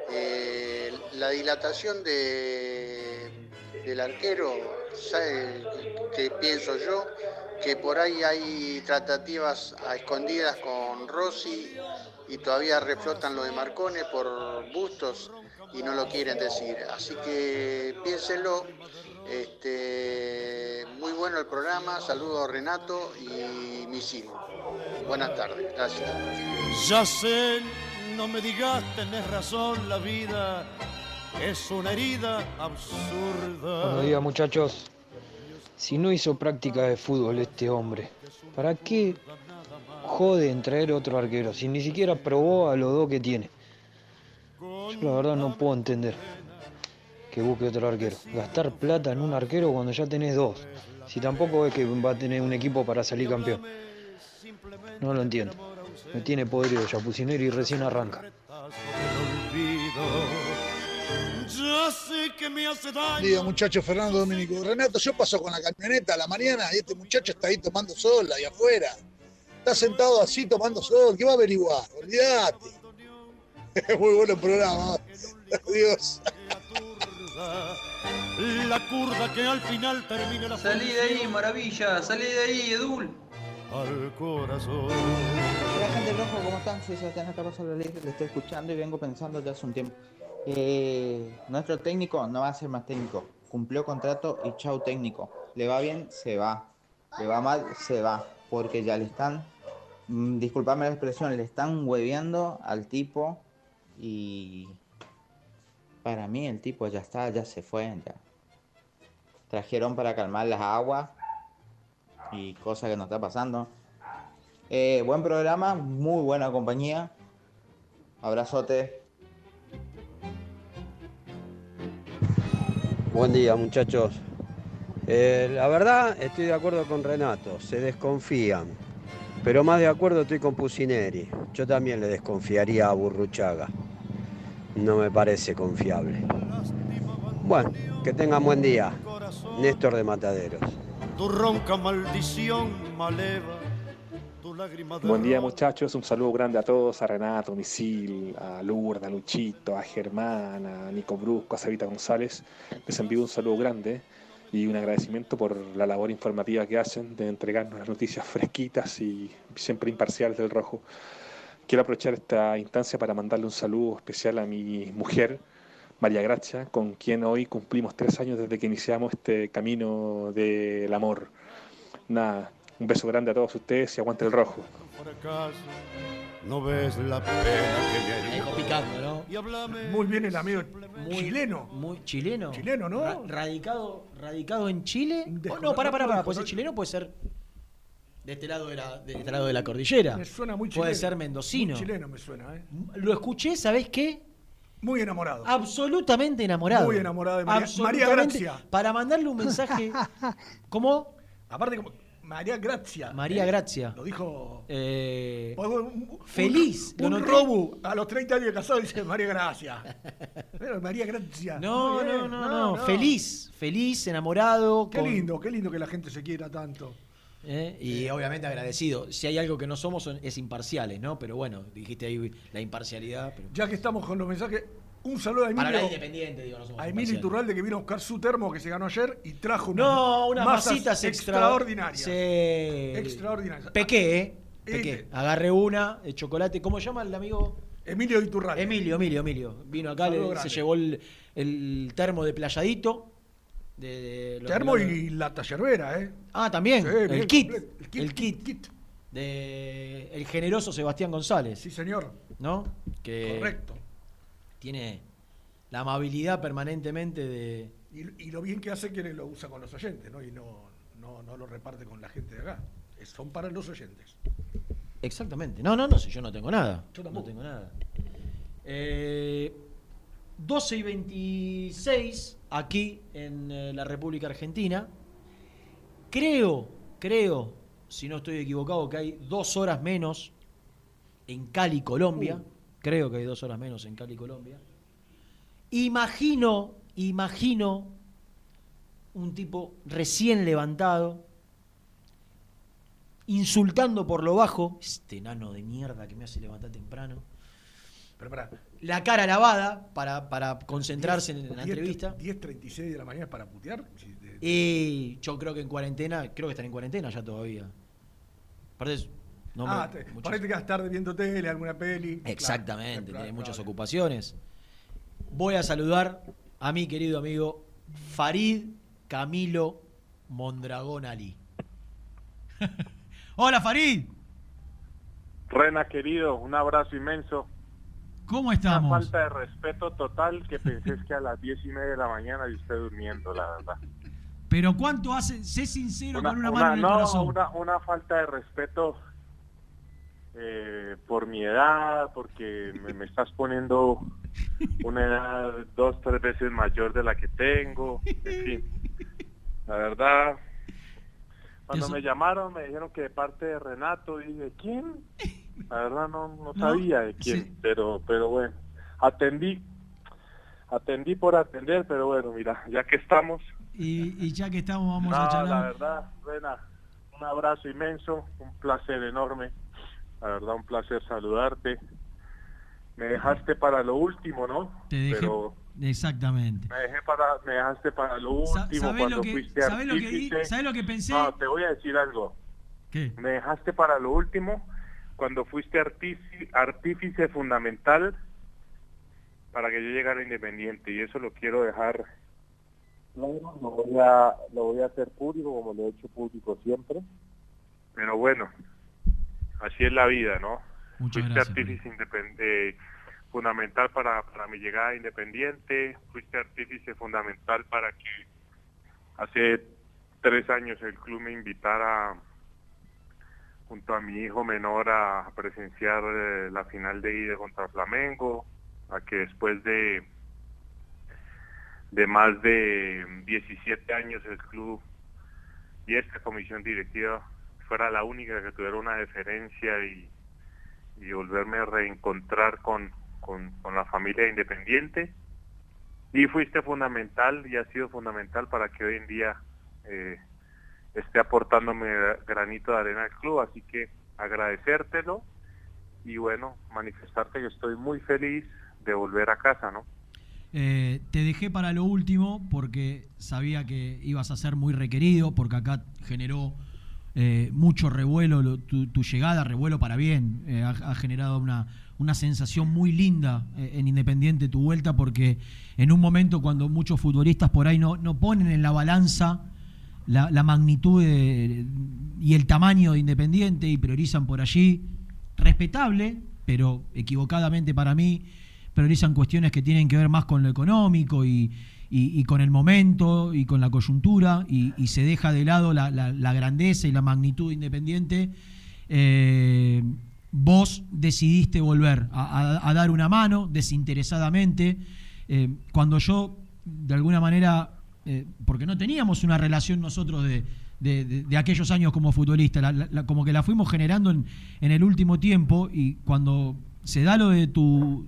Eh, la dilatación de, del arquero, ¿sabe qué pienso yo? Que por ahí hay tratativas a escondidas con Rossi y todavía reflotan lo de Marcone por bustos y no lo quieren decir. Así que piénsenlo. Este, muy bueno el programa, saludo a Renato y Misil. Buenas tardes, gracias. Ya sé, no me digas, tenés razón, la vida es una herida absurda. Buenos días muchachos. Si no hizo práctica de fútbol este hombre, ¿para qué jode en traer otro arquero? Si ni siquiera probó a los dos que tiene. Yo la verdad no puedo entender que busque otro arquero. Gastar plata en un arquero cuando ya tenés dos. Si tampoco es que va a tener un equipo para salir campeón. No lo entiendo. Me tiene podrido Chapucinero y recién arranca. Que me hace daño. Digo, muchacho Fernando Dominico. Renato, yo paso con la camioneta a la mañana y este muchacho está ahí tomando sol ahí afuera. Está sentado así tomando sol. ¿Qué va a averiguar? Olvídate. Muy bueno el programa. Adiós. La curva que al final termina la Salí de ahí, maravilla, salí de ahí, Edul. Al corazón. Hola gente rojo, ¿cómo están? Soy Sebastián Carlos Rodríguez, le estoy escuchando y vengo pensando ya hace un tiempo. Eh, nuestro técnico no va a ser más técnico. Cumplió contrato y chau técnico. Le va bien, se va. Le va mal, se va. Porque ya le están, mm, disculpame la expresión, le están hueveando al tipo y para mí el tipo ya está, ya se fue, ya. Trajeron para calmar las aguas y cosa que no está pasando. Eh, buen programa, muy buena compañía. Abrazote. Buen día muchachos. Eh, la verdad estoy de acuerdo con Renato, se desconfían. Pero más de acuerdo estoy con Pusineri. Yo también le desconfiaría a Burruchaga. No me parece confiable. Bueno, que tengan buen día. Néstor de Mataderos. Tu ronca maldición maleva, tu lágrima de Buen día muchachos, un saludo grande a todos, a Renato, Misil, a Lourdes, a Luchito, a Germán, a Nico Brusco, a Sabita González. Les envío un saludo grande y un agradecimiento por la labor informativa que hacen de entregarnos las noticias fresquitas y siempre imparciales del rojo. Quiero aprovechar esta instancia para mandarle un saludo especial a mi mujer, María Gracia, con quien hoy cumplimos tres años desde que iniciamos este camino del amor. Nada, un beso grande a todos ustedes y aguante el rojo. No ves la pena que picando, ¿no? Muy bien el amigo chileno. Muy chileno. Chileno, ¿no? Ra- radicado, radicado en Chile. Oh, no, para, para, para. Puede ser chileno, puede ser de este lado de la, de este lado de la cordillera. Me suena muy Puede chileno. ser mendocino. Muy chileno me suena, ¿eh? Lo escuché, ¿sabés qué? Muy enamorado. Absolutamente enamorado. Muy enamorado de María-. María Gracia. Para mandarle un mensaje. ¿Cómo? Aparte, como María Gracia. María ¿eh? Gracia. Lo dijo. Eh, Un- un- feliz. Un, un robo a los 30 años de casado dice María Gracia. Pero María Gracia. No, no, bien. no, no, Feliz, feliz, enamorado. Qué con- lindo, qué lindo que la gente se quiera tanto. ¿Eh? Y obviamente agradecido. Si hay algo que no somos son- es imparciales, ¿no? Pero bueno, dijiste ahí la imparcialidad. pero- Ya que estamos con los mensajes, Un saludo a Para Emilio. hablar independiente, digo, no somos a Emilio. Iturralde que vino a buscar su termo que se ganó ayer y trajo unas No, unas masitas extra- extraordinarias. Sí. Extraordinarias. Pequé, ¿eh? Pequé. Agarré una de chocolate. ¿Cómo llama el amigo? Emilio Iturralde. Emilio, Emilio, Emilio. Vino acá, le- se llevó el, el termo de playadito. De, Termo y la tallerbera, ¿eh? Ah, también. Sí, el, kit. El kit, el kit. De el generoso Sebastián González. Sí, señor. ¿No? Que Correcto. tiene la amabilidad permanentemente de. Y, y lo bien que hace que lo usa con los oyentes, ¿no? Y no, no, no lo reparte con la gente de acá. Es- Son para los oyentes. Exactamente. No, no, no sé, yo no tengo nada. Yo no tampoco. tengo nada. Eh, 12 y 26 aquí en eh, la República Argentina. Creo, creo, si no estoy equivocado, que hay dos horas menos en Cali, Colombia. Creo que hay dos horas menos en Cali, Colombia. Imagino, imagino un tipo recién levantado, insultando por lo bajo, este enano de mierda que me hace levantar temprano, Pero para. La cara lavada para, para concentrarse en la 10, entrevista. 10.36 de la mañana para putear. Y yo creo que en cuarentena, creo que están en cuarentena ya todavía. Aparte, no me- ah, te, muchos- ahí te quedas tarde viendo tele, alguna peli. Exactamente, Claro, tiene claro, muchas claro. ocupaciones. Voy a saludar a mi querido amigo Farid Camilo Mondragón Ali. Hola Farid, Rena, querido, un abrazo inmenso. ¿Cómo Una estamos? falta de respeto total que pensé que a las diez y media de la mañana y usted durmiendo, la verdad. Pero ¿cuánto hace? Sé sincero con una mano en el no, corazón. una, una falta de respeto eh, por mi edad, porque me, me estás poniendo una edad dos, tres veces mayor de la que tengo. En fin, la verdad, cuando Eso- me llamaron me dijeron que de parte de Renato, dije, ¿quién? La verdad no, no No, sabía de quién, sí. pero, pero bueno, atendí, atendí por atender, pero bueno, mira, ya que estamos, Y, y ya que estamos, vamos no, a la charlar. verdad, Rena, un abrazo inmenso, un placer enorme, la verdad, un placer saludarte. Me dejaste para lo último, ¿no? Te dejé. Pero Exactamente. me dejé para, me dejaste para lo último ¿sabés cuando lo que- fuiste sabés lo que di- artífice. sabés lo que pensé? No, te voy a decir algo. ¿Qué? Me dejaste para lo último cuando fuiste artífice, artífice fundamental para que yo llegara Independiente y eso lo quiero dejar claro, lo voy a, lo voy a hacer público como lo he hecho público siempre, pero bueno, así es la vida, ¿no? Muchas fuiste gracias, artífice eh, fundamental para, para mi llegada Independiente, fuiste artífice fundamental para que hace tres años el club me invitara junto a mi hijo menor a presenciar eh, la final de ida contra Flamengo, a que después de de más de 17 años el club y esta comisión directiva fuera la única que tuviera una deferencia y, y volverme a reencontrar con, con, con la familia independiente. Y fuiste fundamental y ha sido fundamental para que hoy en día eh, esté aportándome granito de arena al club. Así que agradecértelo y bueno, manifestarte que estoy muy feliz de volver a casa, ¿no? Eh, te dejé para lo último porque sabía que ibas a ser muy requerido, porque acá generó eh, mucho revuelo lo- tu, llegada, revuelo para bien. Eh, ha, ha generado una, una sensación muy linda eh, en Independiente tu vuelta, porque en un momento cuando muchos futbolistas por ahí no, no ponen en la balanza la, magnitud y el tamaño de Independiente y priorizan por allí, respetable, pero equivocadamente para mí, priorizan cuestiones que tienen que ver más con lo económico y, y- con el momento y con la coyuntura y, se deja de lado la, la- grandeza y la magnitud de Independiente. Eh, vos decidiste volver a dar una mano desinteresadamente. Eh, cuando yo, de alguna manera, eh, porque no teníamos una relación nosotros de, de- aquellos años como futbolista, como que la fuimos generando en, el último tiempo y cuando se da lo de tu,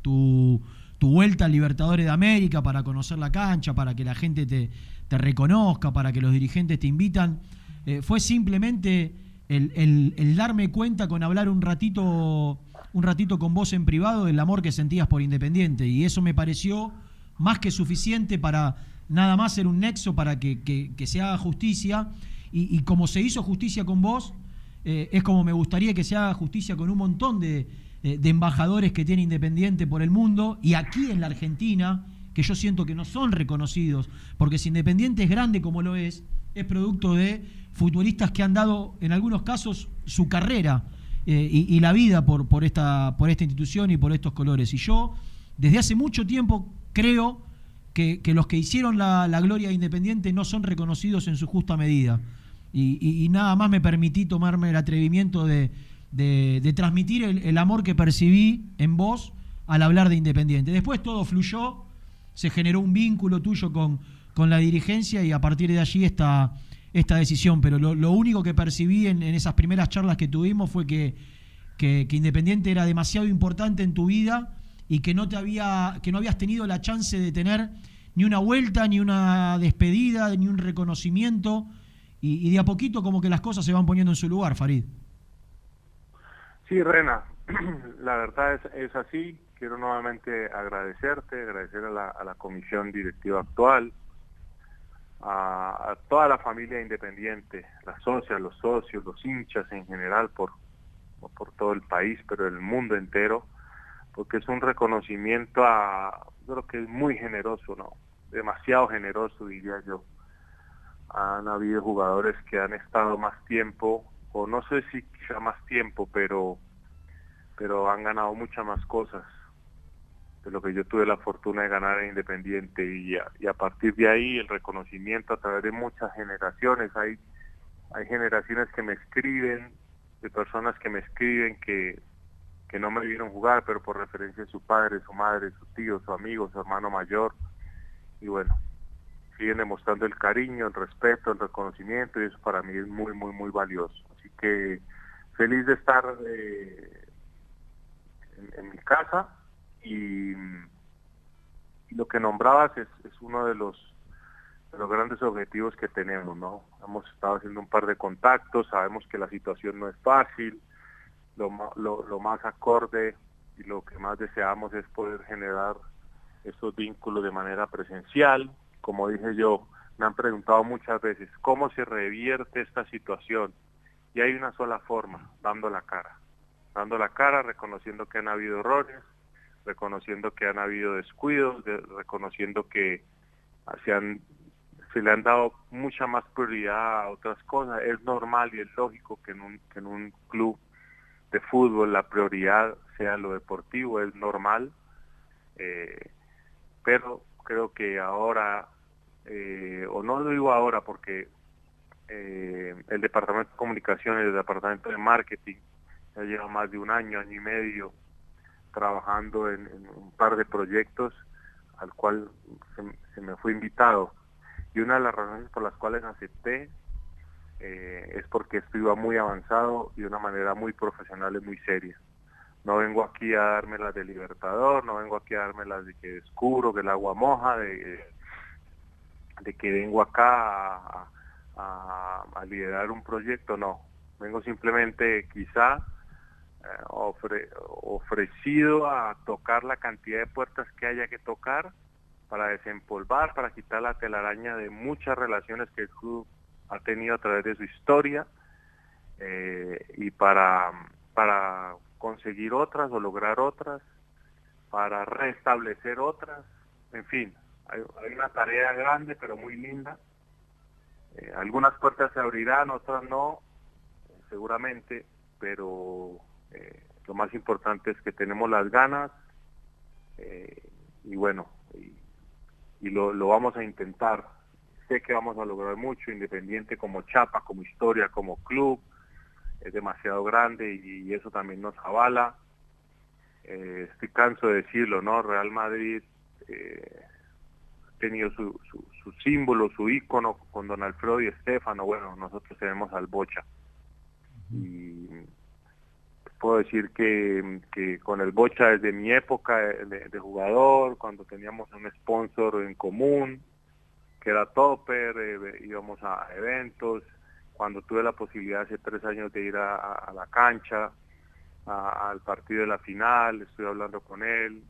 tu, tu vuelta al Libertadores de América para conocer la cancha, para que la gente te, te reconozca, para que los dirigentes te invitan, eh, fue simplemente el, el- el darme cuenta con hablar un ratito un ratito con vos en privado del amor que sentías por Independiente. Y eso me pareció más que suficiente para nada más ser un nexo para que, que- se haga justicia y, como se hizo justicia con vos, eh, es como me gustaría que se haga justicia con un montón de, de embajadores que tiene Independiente por el mundo y aquí en la Argentina, que yo siento que no son reconocidos, porque si Independiente es grande como lo es, es producto de futbolistas que han dado en algunos casos su carrera eh, y, y la vida por, por, esta, por esta institución y por estos colores. Y yo desde hace mucho tiempo creo que, los que hicieron la, la gloria de Independiente no son reconocidos en su justa medida. Y, nada más me permití tomarme el atrevimiento de, de- transmitir el, amor que percibí en vos al hablar de Independiente. Después todo fluyó, se generó un vínculo tuyo con, con la dirigencia y a partir de allí esta, esta decisión. Pero lo, único que percibí en, en esas primeras charlas que tuvimos fue que, que Independiente era demasiado importante en tu vida y que no te había, que no habías tenido la chance de tener ni una vuelta, ni una despedida, ni un reconocimiento. Y, de a poquito como que las cosas se van poniendo en su lugar, Farid. Sí, Rena, la verdad es, es así. Quiero nuevamente agradecerte, agradecer a la, comisión directiva actual, a, a toda la familia independiente, las socias, los socios, los hinchas en general por, por todo el país, pero el mundo entero, porque es un reconocimiento a, creo que es muy generoso, ¿no? Demasiado generoso, diría yo. Han habido jugadores que han estado más tiempo, o no sé si quizá más tiempo, pero, pero han ganado muchas más cosas de lo que yo tuve la fortuna de ganar en Independiente y a, y a partir de ahí el reconocimiento a través de muchas generaciones. Hay, hay generaciones que me escriben, de personas que me escriben que, que no me vieron jugar, pero por referencia a su padre, su madre, su tío, su amigo, su hermano mayor. Y bueno, siguen demostrando el cariño, el respeto, el reconocimiento y eso para mí es muy, muy, muy valioso. Así que feliz de estar eh, en, mi casa y, y lo que nombrabas es, es uno de los de los grandes objetivos que tenemos, ¿no? Hemos estado haciendo un par de contactos, sabemos que la situación no es fácil, lo, lo, lo más acorde y lo que más deseamos es poder generar estos vínculos de manera presencial. Como dije yo, me han preguntado muchas veces cómo se revierte esta situación y hay una sola forma, dando la cara. Dando la cara, reconociendo que han habido errores, reconociendo que han habido descuidos, de- reconociendo que se, han- se le han dado mucha más prioridad a otras cosas. Es normal y es lógico que en un, que en un club de fútbol la prioridad sea lo deportivo, es normal, eh, pero creo que ahora, eh, o no lo digo ahora porque eh, el Departamento de Comunicaciones, el Departamento de Marketing, ya lleva más de un año, año y medio trabajando en, un par de proyectos al cual se, se me fue invitado. Y una de las razones por las cuales acepté eh, es porque esto iba muy avanzado y de una manera muy profesional y muy seria. No vengo aquí a darme las de Libertador, no vengo aquí a darme las de que descubro que el agua moja, de, que vengo acá a, liderar un proyecto, no. Vengo simplemente quizá eh, ofre- ofrecido a tocar la cantidad de puertas que haya que tocar para desempolvar, para quitar la telaraña de muchas relaciones que el club ha tenido a través de su historia eh, y para, para conseguir otras o lograr otras, para restablecer otras, en fin, hay, una tarea grande pero muy linda. Eh, algunas puertas se abrirán, otras no, seguramente, pero eh, lo más importante es que tenemos las ganas y bueno, y, y lo, lo vamos a intentar. Sé que vamos a lograr mucho, Independiente como chapa, como historia, como club, es demasiado grande y, y eso también nos avala. Eh, estoy canso de decirlo, ¿no? Real Madrid eh, ha tenido su, su, su símbolo, su ícono con Don Alfredo y Estefano. Bueno, nosotros tenemos al Bocha. Y puedo decir que, que con el Bocha desde mi época de, de jugador, cuando teníamos un sponsor en común, que era Topper, eh, íbamos a eventos, cuando tuve la posibilidad hace tres años de ir a, la cancha, al partido de la final, estoy hablando con él,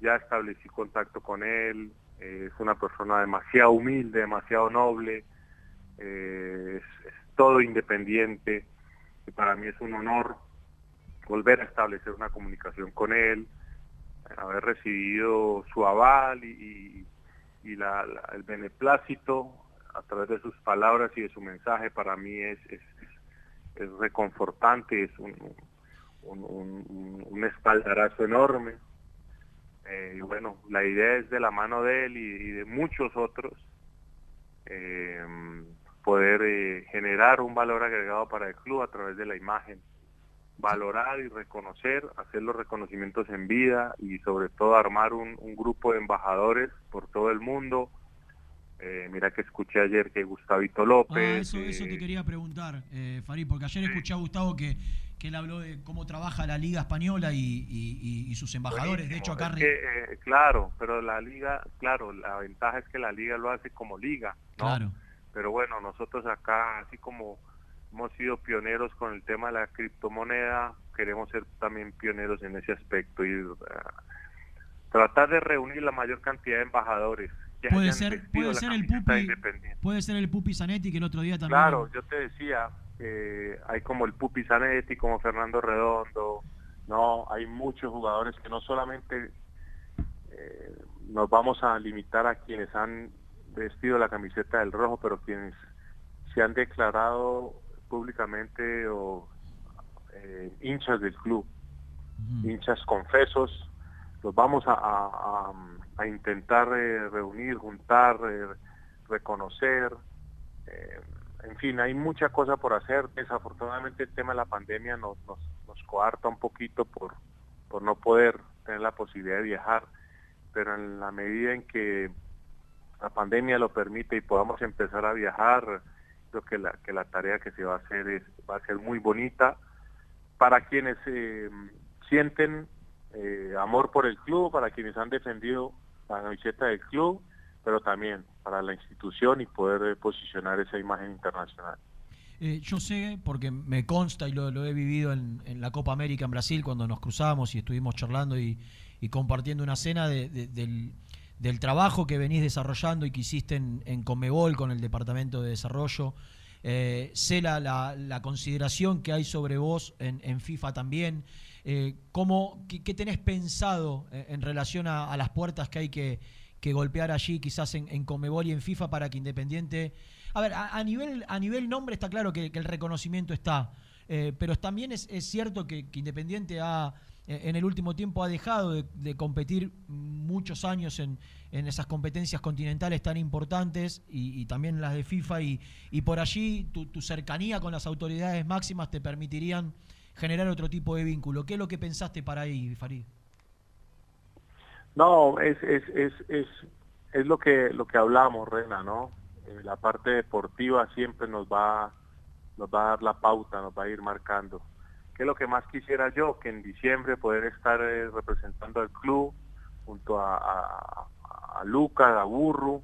ya establecí contacto con él, eh, es una persona demasiado humilde, demasiado noble, eh, es, todo independiente, y para mí es un honor volver a establecer una comunicación con él, haber recibido su aval y, el beneplácito a través de sus palabras y de su mensaje para mí es, es, reconfortante, es un, un, espaldarazo enorme. Eh, y bueno, la idea es de la mano de él y, de muchos otros eh, poder eh, generar un valor agregado para el club a través de la imagen valorar y reconocer, hacer los reconocimientos en vida y sobre todo armar un, grupo de embajadores por todo el mundo. Eh, mira que escuché ayer que Gustavito López... Ah, eso, eso te eh, quería preguntar, eh, Farid, porque ayer escuché a Gustavo que, que él habló de cómo trabaja la Liga Española y, sus embajadores. de hecho, acá... Eh, claro, pero la Liga, claro, la ventaja es que la Liga lo hace como Liga, Claro. Pero bueno, nosotros acá, así como hemos sido pioneros con el tema de la criptomoneda, queremos ser también pioneros en ese aspecto y uh, tratar de reunir la mayor cantidad de embajadores. Que puede ser, puede ser el Pupi, puede ser el Pupi Zanetti que el otro día también. Claro, yo te decía, que hay como el Pupi Zanetti, como Fernando Redondo, no, hay muchos jugadores que no solamente eh, nos vamos a limitar a quienes han vestido la camiseta del rojo, pero quienes se han declarado públicamente o eh, hinchas del club, hinchas confesos, los vamos a, a, intentar eh, reunir, juntar, eh, reconocer. en fin, hay mucha cosa por hacer. Desafortunadamente el tema de la pandemia nos, nos, nos coarta un poquito por, por no poder tener la posibilidad de viajar, pero en la medida en que la pandemia lo permite y podamos empezar a viajar, que la, que la tarea que se va a hacer es, va a ser muy bonita para quienes eh, sienten eh, amor por el club, para quienes han defendido la camiseta del club, pero también para la institución y poder eh, posicionar esa imagen internacional. yo sé, porque me consta y lo, he vivido en, la Copa América en Brasil, cuando nos cruzamos y estuvimos charlando y, compartiendo una cena del, del trabajo que venís desarrollando y que hiciste en, en Comebol con el Departamento de Desarrollo. Eh, sé la, la, consideración que hay sobre vos en, FIFA también. Eh, ¿cómo, qué, tenés pensado eh, en relación a, las puertas que hay que, golpear allí, quizás en, Comebol y en FIFA, para que Independiente... A ver, a, nivel, a nivel nombre está claro que, el reconocimiento está, pero también es, cierto que Independiente ha en el último tiempo ha dejado de, competir muchos años en, esas competencias continentales tan importantes y, también las de FIFA y, por allí tu, cercanía con las autoridades máximas te permitirían generar otro tipo de vínculo. ¿Qué es lo que pensaste para ahí, Farid? No, es, es, es, es, es lo que lo que hablamos, Rena, ¿no? Eh, la parte deportiva siempre nos va, nos va a dar la pauta, nos va a ir marcando ¿Qué es lo que más quisiera yo? Que en diciembre poder estar eh, representando al club junto a, a, a Lucas, a Burru,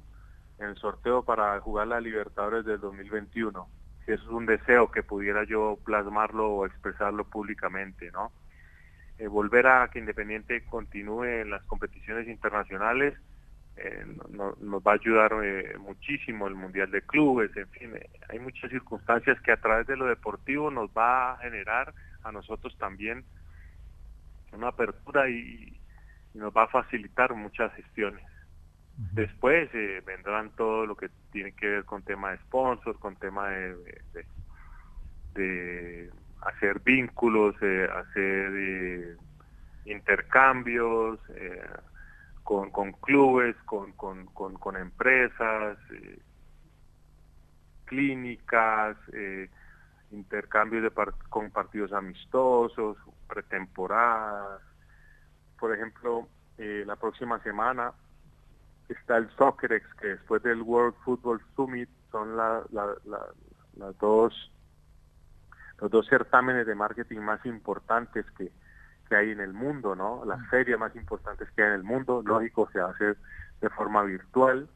en el sorteo para jugar la Libertadores del 2021. Si eso es un deseo que pudiera yo plasmarlo o expresarlo públicamente, ¿no? Eh, volver a que Independiente continúe en las competiciones internacionales eh, nos va a ayudar muchísimo el Mundial de Clubes, en fin, hay muchas circunstancias que a través de lo deportivo nos va a generar a nosotros también una apertura y, nos va a facilitar muchas gestiones. Después eh, vendrán todo lo que tiene que ver con tema de sponsors, con tema de, de, hacer vínculos, eh, hacer eh, intercambios con, con, clubes, con, con, con empresas, clínicas, intercambios de con partidos amistosos, pretemporadas. Por ejemplo, eh, la próxima semana está el Soccerex, que después del World Football Summit son la, las dos, los dos certámenes de marketing más importantes que, que hay en el mundo, ¿no? Las ferias más importantes que hay en el mundo, lógico, se hace de forma virtual.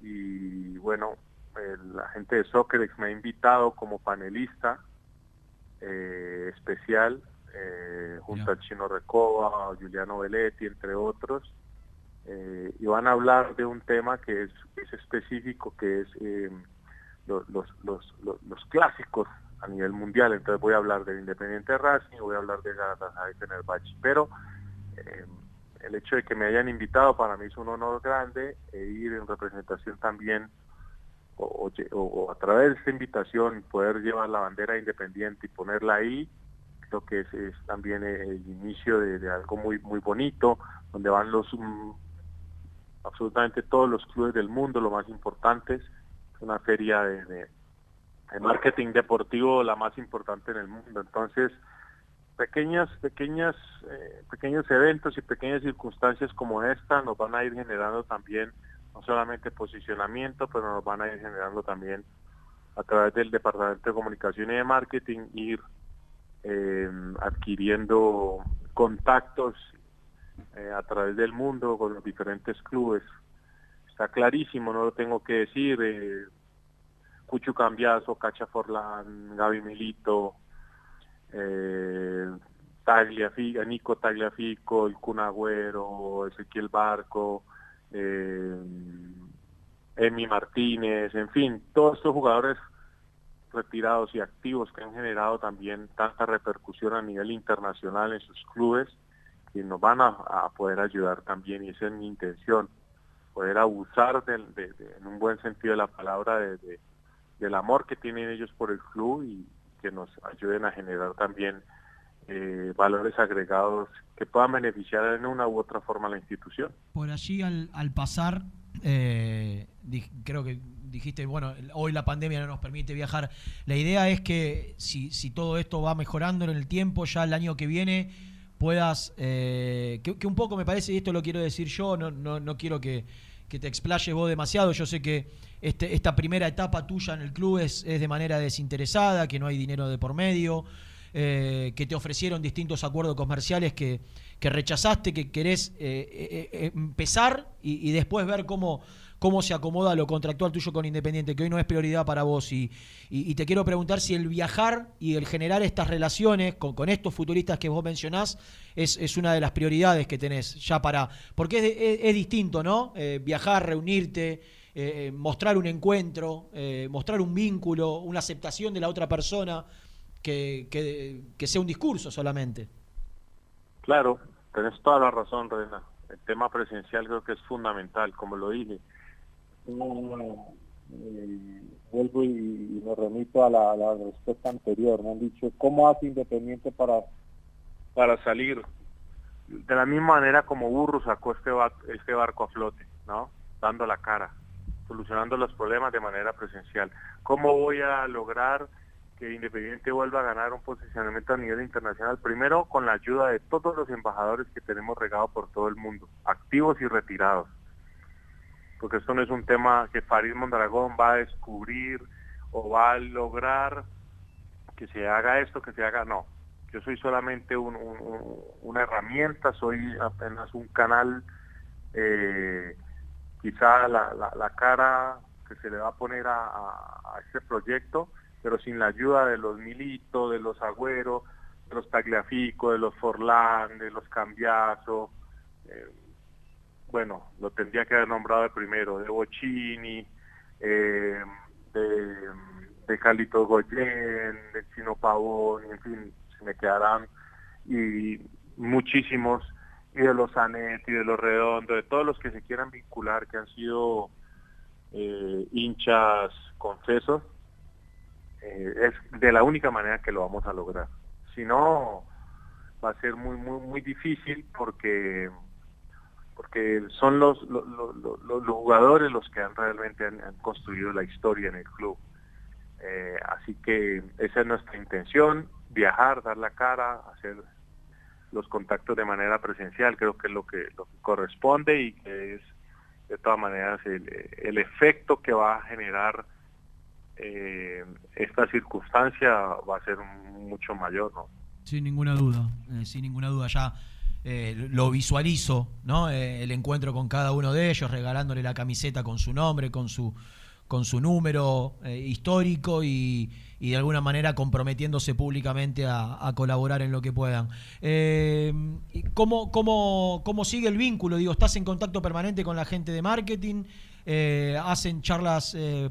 Y bueno, la gente de Soccerex me ha invitado como panelista eh, especial eh, junto al Chino Recoba, Juliano Belletti, entre otros, eh, y van a hablar de un tema que es, es específico, que es eh, los, los, los, los, clásicos a nivel mundial. Entonces voy a hablar del Independiente Racing, voy a hablar de Galatasaray Fenerbahce, pero eh, el hecho de que me hayan invitado para mí es un honor grande e ir en representación también o, a través de esta invitación poder llevar la bandera independiente y ponerla ahí creo que es, también el inicio de, algo muy muy bonito donde van los mm, absolutamente todos los clubes del mundo los más importantes es una feria de, de, marketing deportivo la más importante en el mundo. Entonces pequeñas pequeñas eh, pequeños eventos y pequeñas circunstancias como esta nos van a ir generando también no solamente posicionamiento, pero nos van a ir generando también a través del Departamento de Comunicación y de Marketing, ir eh, adquiriendo contactos eh, a través del mundo con los diferentes clubes. Está clarísimo, no lo tengo que decir. Eh, Cucho Cambiazo, Cacha Forlán, Gaby Milito, eh, Tagliafico, Nico Tagliafico, el Cunagüero, Ezequiel Barco, eh, Emi Martínez, en fin, todos estos jugadores retirados y activos que han generado también tanta repercusión a nivel internacional en sus clubes, que nos van a, poder ayudar también, y esa es mi intención, poder abusar de, en un buen sentido de la palabra de, del amor que tienen ellos por el club y que nos ayuden a generar también eh, valores agregados que puedan beneficiar en una u otra forma a la institución. Por allí al, pasar, eh, creo que dijiste, bueno, hoy la pandemia no nos permite viajar. La idea es que si, si todo esto va mejorando en el tiempo, ya el año que viene puedas, eh, que, un poco me parece, y esto lo quiero decir yo, no, no, no quiero que, que, te explayes vos demasiado, yo sé que este, esta primera etapa tuya en el club es, es de manera desinteresada, que no hay dinero de por medio, eh, que te ofrecieron distintos acuerdos comerciales que, rechazaste, que querés eh, eh, empezar y, después ver cómo, cómo se acomoda lo contractual tuyo con Independiente, que hoy no es prioridad para vos. Y, y, te quiero preguntar si el viajar y el generar estas relaciones con, estos futuristas que vos mencionás es, una de las prioridades que tenés ya para... Porque es, distinto, ¿no? viajar, reunirte. mostrar un encuentro, mostrar un vínculo, una aceptación de la otra persona, que, que, sea un discurso solamente. Claro, tenés toda la razón, Reina. El tema presencial creo que es fundamental, como lo dije. Eh, vuelvo y, me remito a la, respuesta anterior. Han dicho, ¿cómo hace Independiente para, para salir? De la misma manera como Burro sacó este, este barco a flote, ¿no? Dando la cara, solucionando los problemas de manera presencial. ¿Cómo voy a lograr que Independiente vuelva a ganar un posicionamiento a nivel internacional, primero con la ayuda de todos los embajadores que tenemos regados por todo el mundo, activos y retirados. Porque esto no es un tema que Farid Mondragón va a descubrir o va a lograr que se haga esto, que se haga, no. Yo soy solamente una herramienta, soy apenas un canal, eh, quizá la, cara que se le va a poner a, a este proyecto, pero sin la ayuda de los Milito, de los Agüero, de los Tagliafico, de los Forlán, de los Cambiazo, eh, bueno, lo tendría que haber nombrado de primero, de Bocini, eh, de, de Calito Goyen, de Chino Pavón, en fin, se me quedarán, y muchísimos, y de los Anet, y de los Redondo, de todos los que se quieran vincular, que han sido eh, hinchas confesos, eh, es de la única manera que lo vamos a lograr. Si no, va a ser muy, muy, muy difícil porque porque son los, los, los, jugadores los que han realmente han, construido la historia en el club. Eh, así que esa es nuestra intención, viajar, dar la cara, hacer los contactos de manera presencial, creo que es lo que, lo que corresponde y que es de todas maneras el, el efecto que va a generar eh, esta circunstancia va a ser mucho mayor, ¿no? Sin ninguna duda, eh, sin ninguna duda. Ya eh, lo visualizo, ¿no? el encuentro con cada uno de ellos, regalándole la camiseta con su nombre, con su con su número histórico y, y de alguna manera comprometiéndose públicamente a, a colaborar en lo que puedan. ¿cómo, cómo, cómo sigue el vínculo? Digo, ¿estás en contacto permanente con la gente de marketing? Eh, ¿Hacen charlas eh,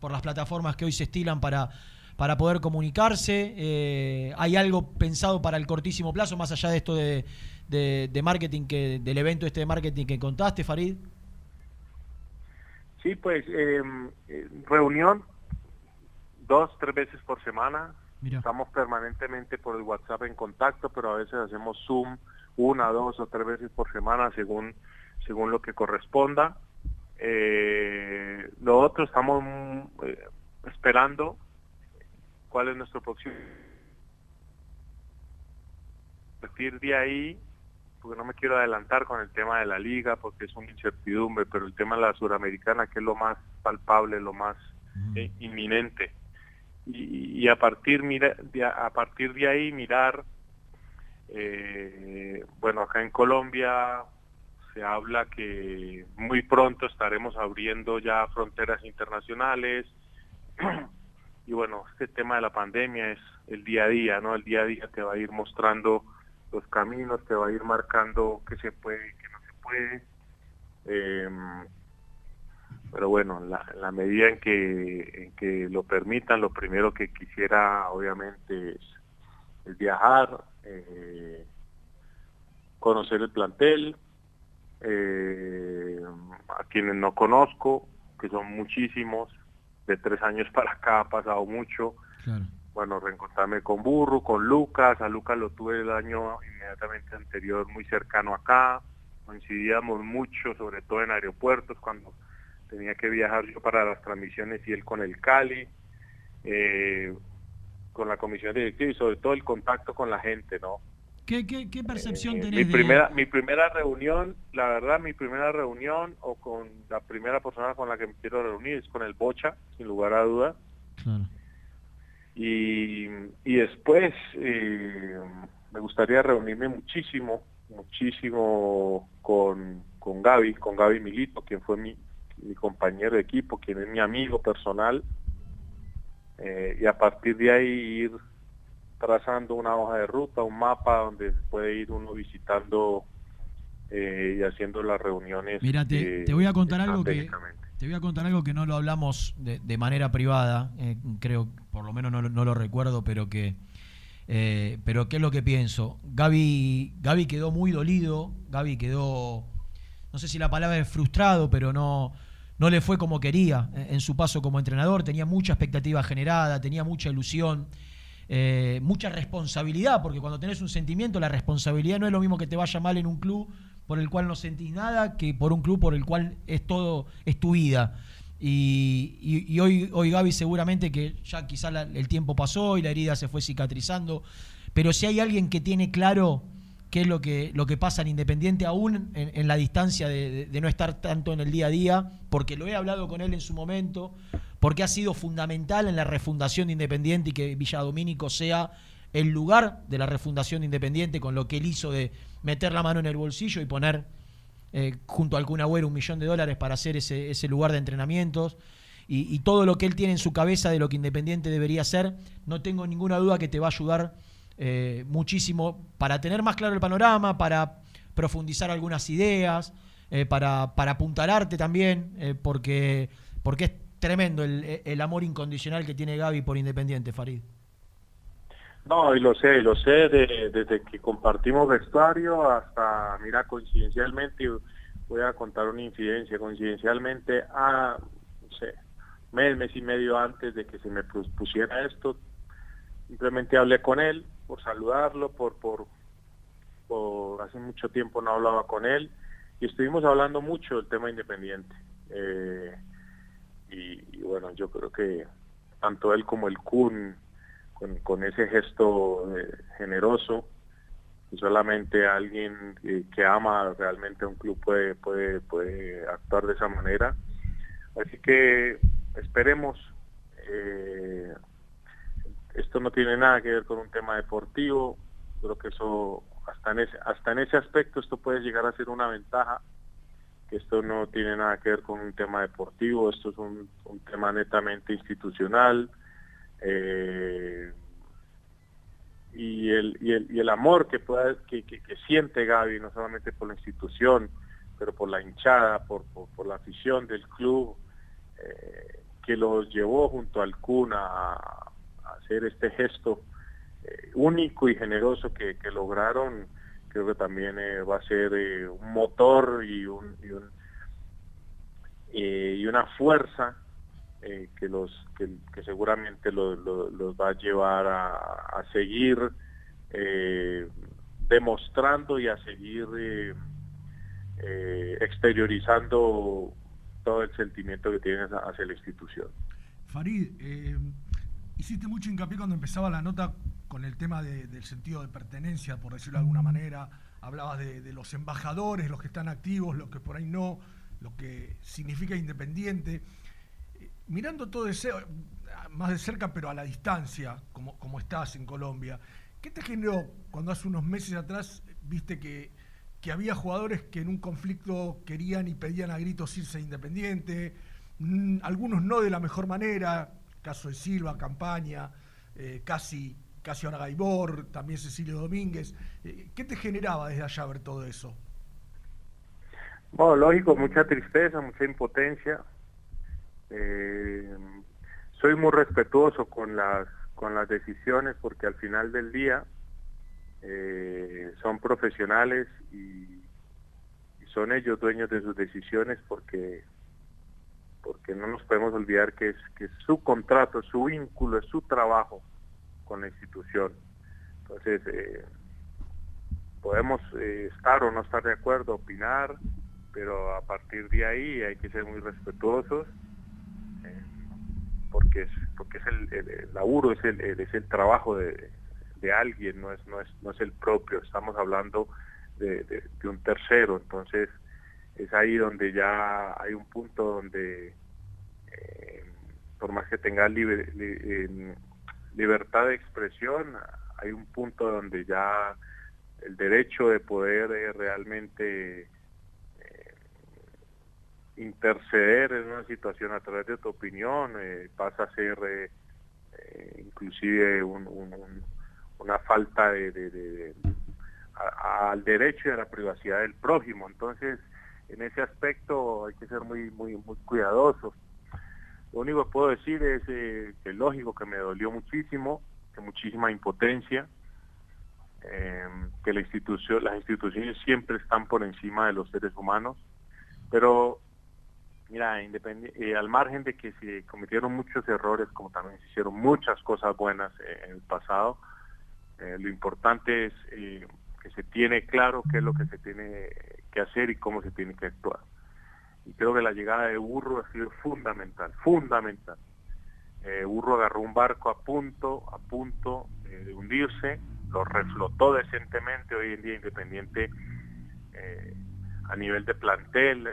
por las plataformas que hoy se estilan para, para poder comunicarse? Eh, ¿Hay algo pensado para el cortísimo plazo, más allá de esto de, de- de marketing, que del evento este de marketing que contaste, Farid? Sí, pues eh, reunión dos, tres veces por semana. Estamos permanentemente por el WhatsApp en contacto, pero a veces hacemos Zoom una, dos o tres veces por semana según, según lo que corresponda. Eh, lo otro, estamos eh, esperando cuál es nuestro próximo. A partir de ahí, porque no me quiero adelantar con el tema de la liga, porque es una incertidumbre, pero el tema de la suramericana, que es lo más palpable, lo más eh, inminente. Y, y a partir mira, de, a partir de ahí mirar, eh, bueno, acá en Colombia se habla que muy pronto estaremos abriendo ya fronteras internacionales. y bueno, este tema de la pandemia es el día a día, ¿no? El día a día te va a ir mostrando los caminos, te va a ir marcando qué se puede y qué no se puede. Eh, pero bueno, en la, la medida en que, en que lo permitan, lo primero que quisiera obviamente es, es viajar, eh, conocer el plantel, eh, a quienes no conozco, que son muchísimos, de tres años para acá ha pasado mucho. Bueno, reencontrarme con Burro, con Lucas, a Lucas lo tuve el año inmediatamente anterior muy cercano acá, coincidíamos mucho, sobre todo en aeropuertos, cuando tenía que viajar yo para las transmisiones y él con el Cali, eh, con la comisión directiva y sobre todo el contacto con la gente, ¿no? ¿Qué, qué, qué percepción Eh, tenés mi primera mi primera reunión la verdad mi primera reunión o con la primera persona con la que me quiero reunir es con el Bocha sin lugar a dudas y, y después eh, me gustaría reunirme muchísimo muchísimo con con Gaby con Gaby Milito quien fue mi, mi compañero de equipo quien es mi amigo personal. Eh, y a partir de ahí ir trazando una hoja de ruta, un mapa donde puede ir uno visitando eh, y haciendo las reuniones. Mira, te, eh, te voy a contar algo que te voy a contar algo que no lo hablamos de, de manera privada, eh, creo, por lo menos no, lo- no lo recuerdo, pero que eh, pero qué es lo que pienso. Gaby, Gaby quedó muy dolido, Gaby quedó, no sé si la palabra es frustrado, pero no, no le fue como quería eh, en su paso como entrenador, tenía mucha expectativa generada, tenía mucha ilusión. Eh, mucha responsabilidad, porque cuando tenés un sentimiento, la responsabilidad no es lo mismo que te vaya mal en un club por el cual no sentís nada que por un club por el cual es todo, es tu vida. Y, hoy, hoy Gaby seguramente que ya quizá el tiempo pasó y la herida se fue cicatrizando, pero si hay alguien que tiene claro qué es lo que, lo que pasa en Independiente, aún en, la distancia de no estar tanto en el día a día, porque lo he hablado con él en su momento, porque ha sido fundamental en la refundación de Independiente y que Villa Domínico sea el lugar de la refundación de Independiente con lo que él hizo de meter la mano en el bolsillo y poner eh, junto al Kun Agüero un millón de dólares para hacer ese, ese lugar de entrenamientos. Y, todo lo que él tiene en su cabeza de lo que Independiente debería ser, no tengo ninguna duda que te va a ayudar eh, muchísimo para tener más claro el panorama, para profundizar algunas ideas, eh, para, para apuntalarte también, porque, porque es tremendo el, el amor incondicional que tiene Gaby por Independiente, Farid. No, y lo sé, lo sé de- desde que compartimos vestuario hasta, mira, coincidencialmente, voy a contar una incidencia, coincidencialmente a, no sé, mes, mes y medio antes de que se me pus- pusiera esto, simplemente hablé con él por saludarlo, por, por, por hace mucho tiempo no hablaba con él y estuvimos hablando mucho del tema independiente. Eh, y, bueno, yo creo que tanto él como el Kun, con, con ese gesto eh, generoso, solamente alguien que, que ama realmente un club puede, puede, puede actuar de esa manera. Así que esperemos. eh, esto no tiene nada que ver con un tema deportivo. Creo que eso, hasta en ese, hasta en ese aspecto, esto puede llegar a ser una ventaja que esto no tiene nada que ver con un tema deportivo, esto es un, un tema netamente institucional. Eh, y el, y el, y el amor que, pueda, que, que, siente Gaby, no solamente por la institución, pero por la hinchada, por, por, la afición del club, eh, que los llevó junto al Kun a, a hacer este gesto eh, único y generoso que, que, lograron, creo que también eh, va a ser eh, un motor y, un, y, un, y una fuerza eh, que los que, seguramente los, los, va a llevar a, a seguir eh, demostrando y a seguir eh, eh exteriorizando todo el sentimiento que tienen hacia la institución. Farid, eh, hiciste mucho hincapié cuando empezaba la nota con el tema de, del sentido de pertenencia, por decirlo de alguna manera. Hablabas de, de, los embajadores, los que están activos, los que por ahí no, lo que significa independiente. Mirando todo ese, más de cerca, pero a la distancia, como, como estás en Colombia, ¿qué te generó cuando hace unos meses atrás viste que, que había jugadores que en un conflicto querían y pedían a gritos irse independiente, mmm, algunos no de la mejor manera, caso de Silva, Campaña, eh, casi, casi ahora Gaibor, también Cecilio Domínguez, eh, ¿qué te generaba desde allá ver todo eso? Bueno, lógico, mucha tristeza, mucha impotencia, eh, soy muy respetuoso con las con las decisiones porque al final del día eh, son profesionales y, y, son ellos dueños de sus decisiones porque porque no nos podemos olvidar que es que es su contrato, su vínculo, es su trabajo con la institución. Entonces eh, podemos eh, estar o no estar de acuerdo, opinar, pero a partir de ahí hay que ser muy respetuosos porque es porque es el, laburo es el, es el trabajo de, de, alguien no es no es no es el propio estamos hablando de, de, un tercero entonces es ahí donde ya hay un punto donde eh, por más que tenga liber, li, eh, libertad de expresión hay un punto donde ya el derecho de poder eh, realmente interceder en una situación a través de tu opinión eh, pasa a ser eh, eh, inclusive un, un, un, una falta de, al derecho y a la privacidad del prójimo. Entonces en ese aspecto hay que ser muy muy muy cuidadosos lo único que puedo decir es eh, que lógico que me dolió muchísimo que muchísima impotencia eh, que la institución las instituciones siempre están por encima de los seres humanos pero mira, eh, al margen de que se cometieron muchos errores, como también se hicieron muchas cosas buenas en el pasado, eh, lo importante es eh, que se tiene claro qué es lo que se tiene que hacer y cómo se tiene que actuar. Y creo que la llegada de Burro ha sido fundamental, fundamental. Eh, Burro agarró un barco a punto, a punto de hundirse, lo reflotó decentemente, hoy en día Independiente a nivel de plantel,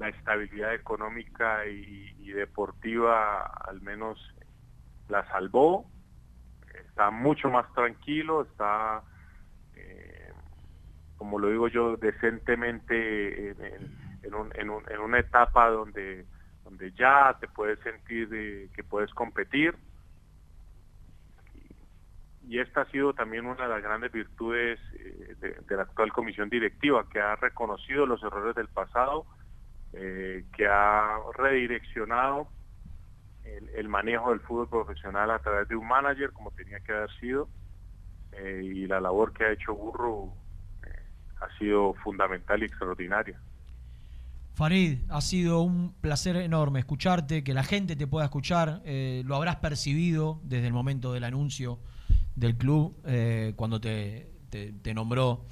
la estabilidad económica y, deportiva al menos la salvó, está mucho más tranquilo, está, eh, como lo digo yo, decentemente en, en, en, un, en, un, en una etapa donde, donde ya te puedes sentir que puedes competir. Y esta ha sido también una de las grandes virtudes eh, de, la actual comisión directiva, que ha reconocido los errores del pasado, eh, que ha redireccionado el, manejo del fútbol profesional a través de un manager como tenía que haber sido eh, y la labor que ha hecho Burro ha sido fundamental y extraordinaria. Farid, ha sido un placer enorme escucharte, que la gente te pueda escuchar, eh, lo habrás percibido desde el momento del anuncio del club, eh, cuando te, nombró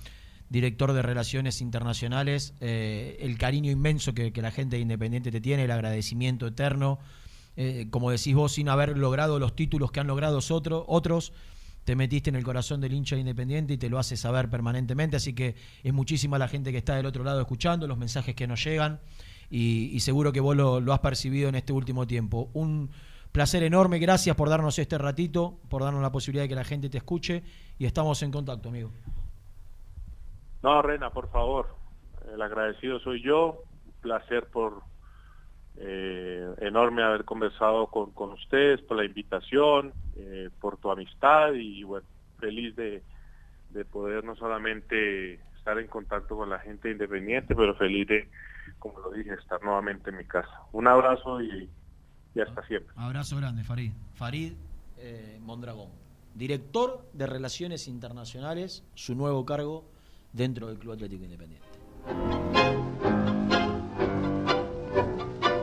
director de Relaciones Internacionales, eh, el cariño inmenso que, la gente de Independiente te tiene, el agradecimiento eterno. Eh, como decís vos, sin haber logrado los títulos que han logrado otro, otros, te metiste en el corazón del hincha de Independiente y te lo hace saber permanentemente. Así que es muchísima la gente que está del otro lado escuchando, los mensajes que nos llegan y, seguro que vos lo, has percibido en este último tiempo. Un placer enorme, gracias por darnos este ratito, por darnos la posibilidad de que la gente te escuche y estamos en contacto, amigo. No, Rena, por favor. El agradecido soy yo. placer por eh, enorme haber conversado con, con ustedes, por la invitación, eh, por tu amistad y bueno, feliz de, de poder no solamente estar en contacto con la gente independiente, pero feliz de, como lo dije, estar nuevamente en mi casa. Un abrazo y, y hasta siempre. Abrazo grande, Farid. Farid eh, Mondragón, director de Relaciones Internacionales, su nuevo cargo dentro del Club Atlético Independiente.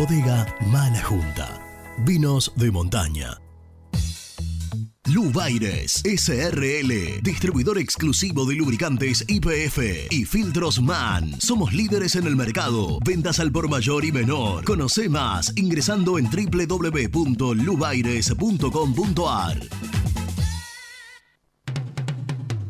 Bodega Mala Junta. Vinos de montaña. Lubaires SRL, distribuidor exclusivo de lubricantes IPF y filtros MAN. Somos líderes en el mercado. Ventas al por mayor y menor. Conoce más ingresando en www.lubaires.com.ar.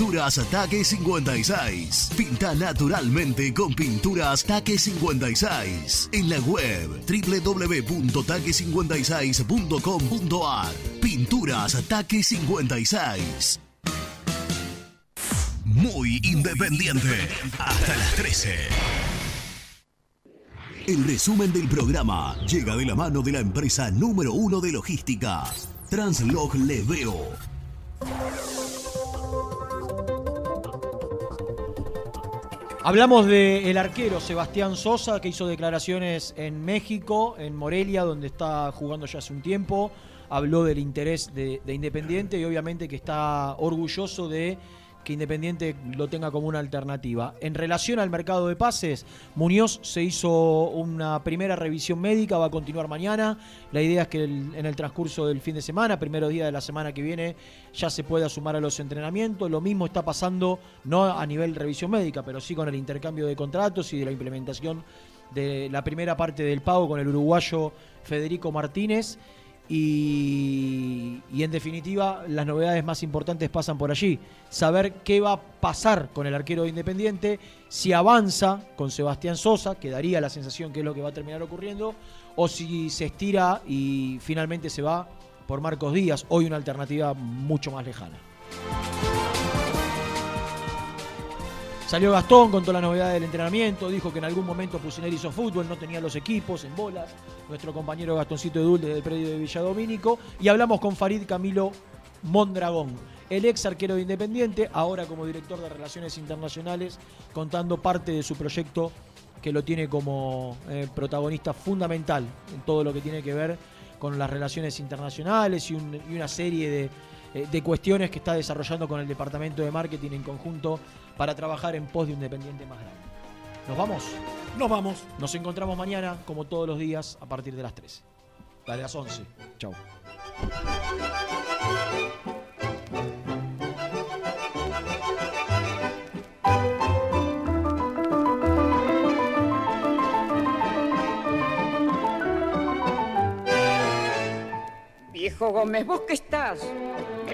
Pinturas Taque 56. Pinta naturalmente con Pinturas Taque 56. En la web www.taque56.com.ar. Pinturas Taque 56. Muy independiente. Hasta las 13. El resumen del programa llega de la mano de la empresa número uno de logística, Translog Leveo. Hablamos del arquero Sebastián Sosa, que hizo declaraciones en México, en Morelia, donde está jugando ya hace un tiempo. Habló del interés de, de Independiente y obviamente que está orgulloso de que Independiente lo tenga como una alternativa. En relación al mercado de pases, Muñoz se hizo una primera revisión médica, va a continuar mañana. La idea es que en el transcurso del fin de semana, primero día de la semana que viene, ya se pueda sumar a los entrenamientos. Lo mismo está pasando, no a nivel revisión médica, pero sí con el intercambio de contratos y de la implementación de la primera parte del pago con el uruguayo Federico Martínez. Y, en definitiva, las novedades más importantes pasan por allí. Saber qué va a pasar con el arquero de Independiente, si avanza con Sebastián Sosa, que daría la sensación que es lo que va a terminar ocurriendo, o si se estira y finalmente se va por Marcos Díaz, hoy una alternativa mucho más lejana. Salió Gastón, contó la novedad del entrenamiento, dijo que en algún momento Fusineri hizo fútbol, no tenía los equipos en bolas. Nuestro compañero Gastoncito Edul desde el predio de Villadomínico. Y hablamos con Farid Camilo Mondragón, el ex arquero de Independiente, ahora como director de Relaciones Internacionales, contando parte de su proyecto que lo tiene como eh, protagonista fundamental en todo lo que tiene que ver con las relaciones internacionales y, un- y una serie eh, de cuestiones que está desarrollando con el departamento de marketing en conjunto para trabajar en pos de un Independiente más grande. ¿Nos vamos? Nos vamos. Nos encontramos mañana, como todos los días, a partir de las 13. A las 11. Chau. Viejo Gómez, vos que estás, de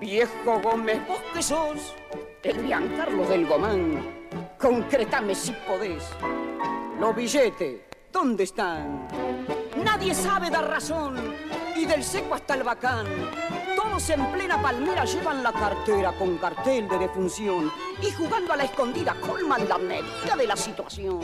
Viejo Gómez, vos que sos el Giancarlo del Gomán, concretame si podés. Los billetes, ¿dónde están? Nadie sabe dar razón, y del seco hasta el bacán. Todos en plena palmera llevan la cartera con cartel de defunción y jugando a la escondida colman la medida de la situación.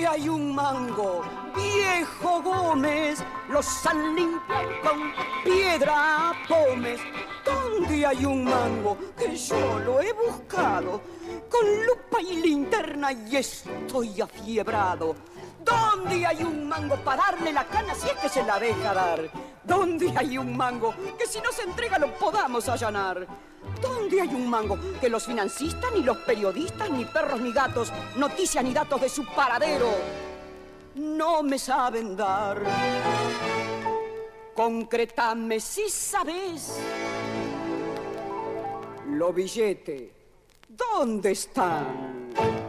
¿Dónde hay un mango? Viejo Gómez, los han limpiado con piedra pómez. ¿Dónde hay un mango? Que yo lo he buscado con lupa y linterna y estoy afiebrado. ¿Dónde hay un mango para darle la cana si es que se la deja dar? ¿Dónde hay un mango que si no se entrega lo podamos allanar? ¿Dónde hay un mango que los financistas, ni los periodistas, ni perros, ni gatos, noticias ni datos de su paradero no me saben dar? Concretame si sabes. Los billetes, ¿dónde están?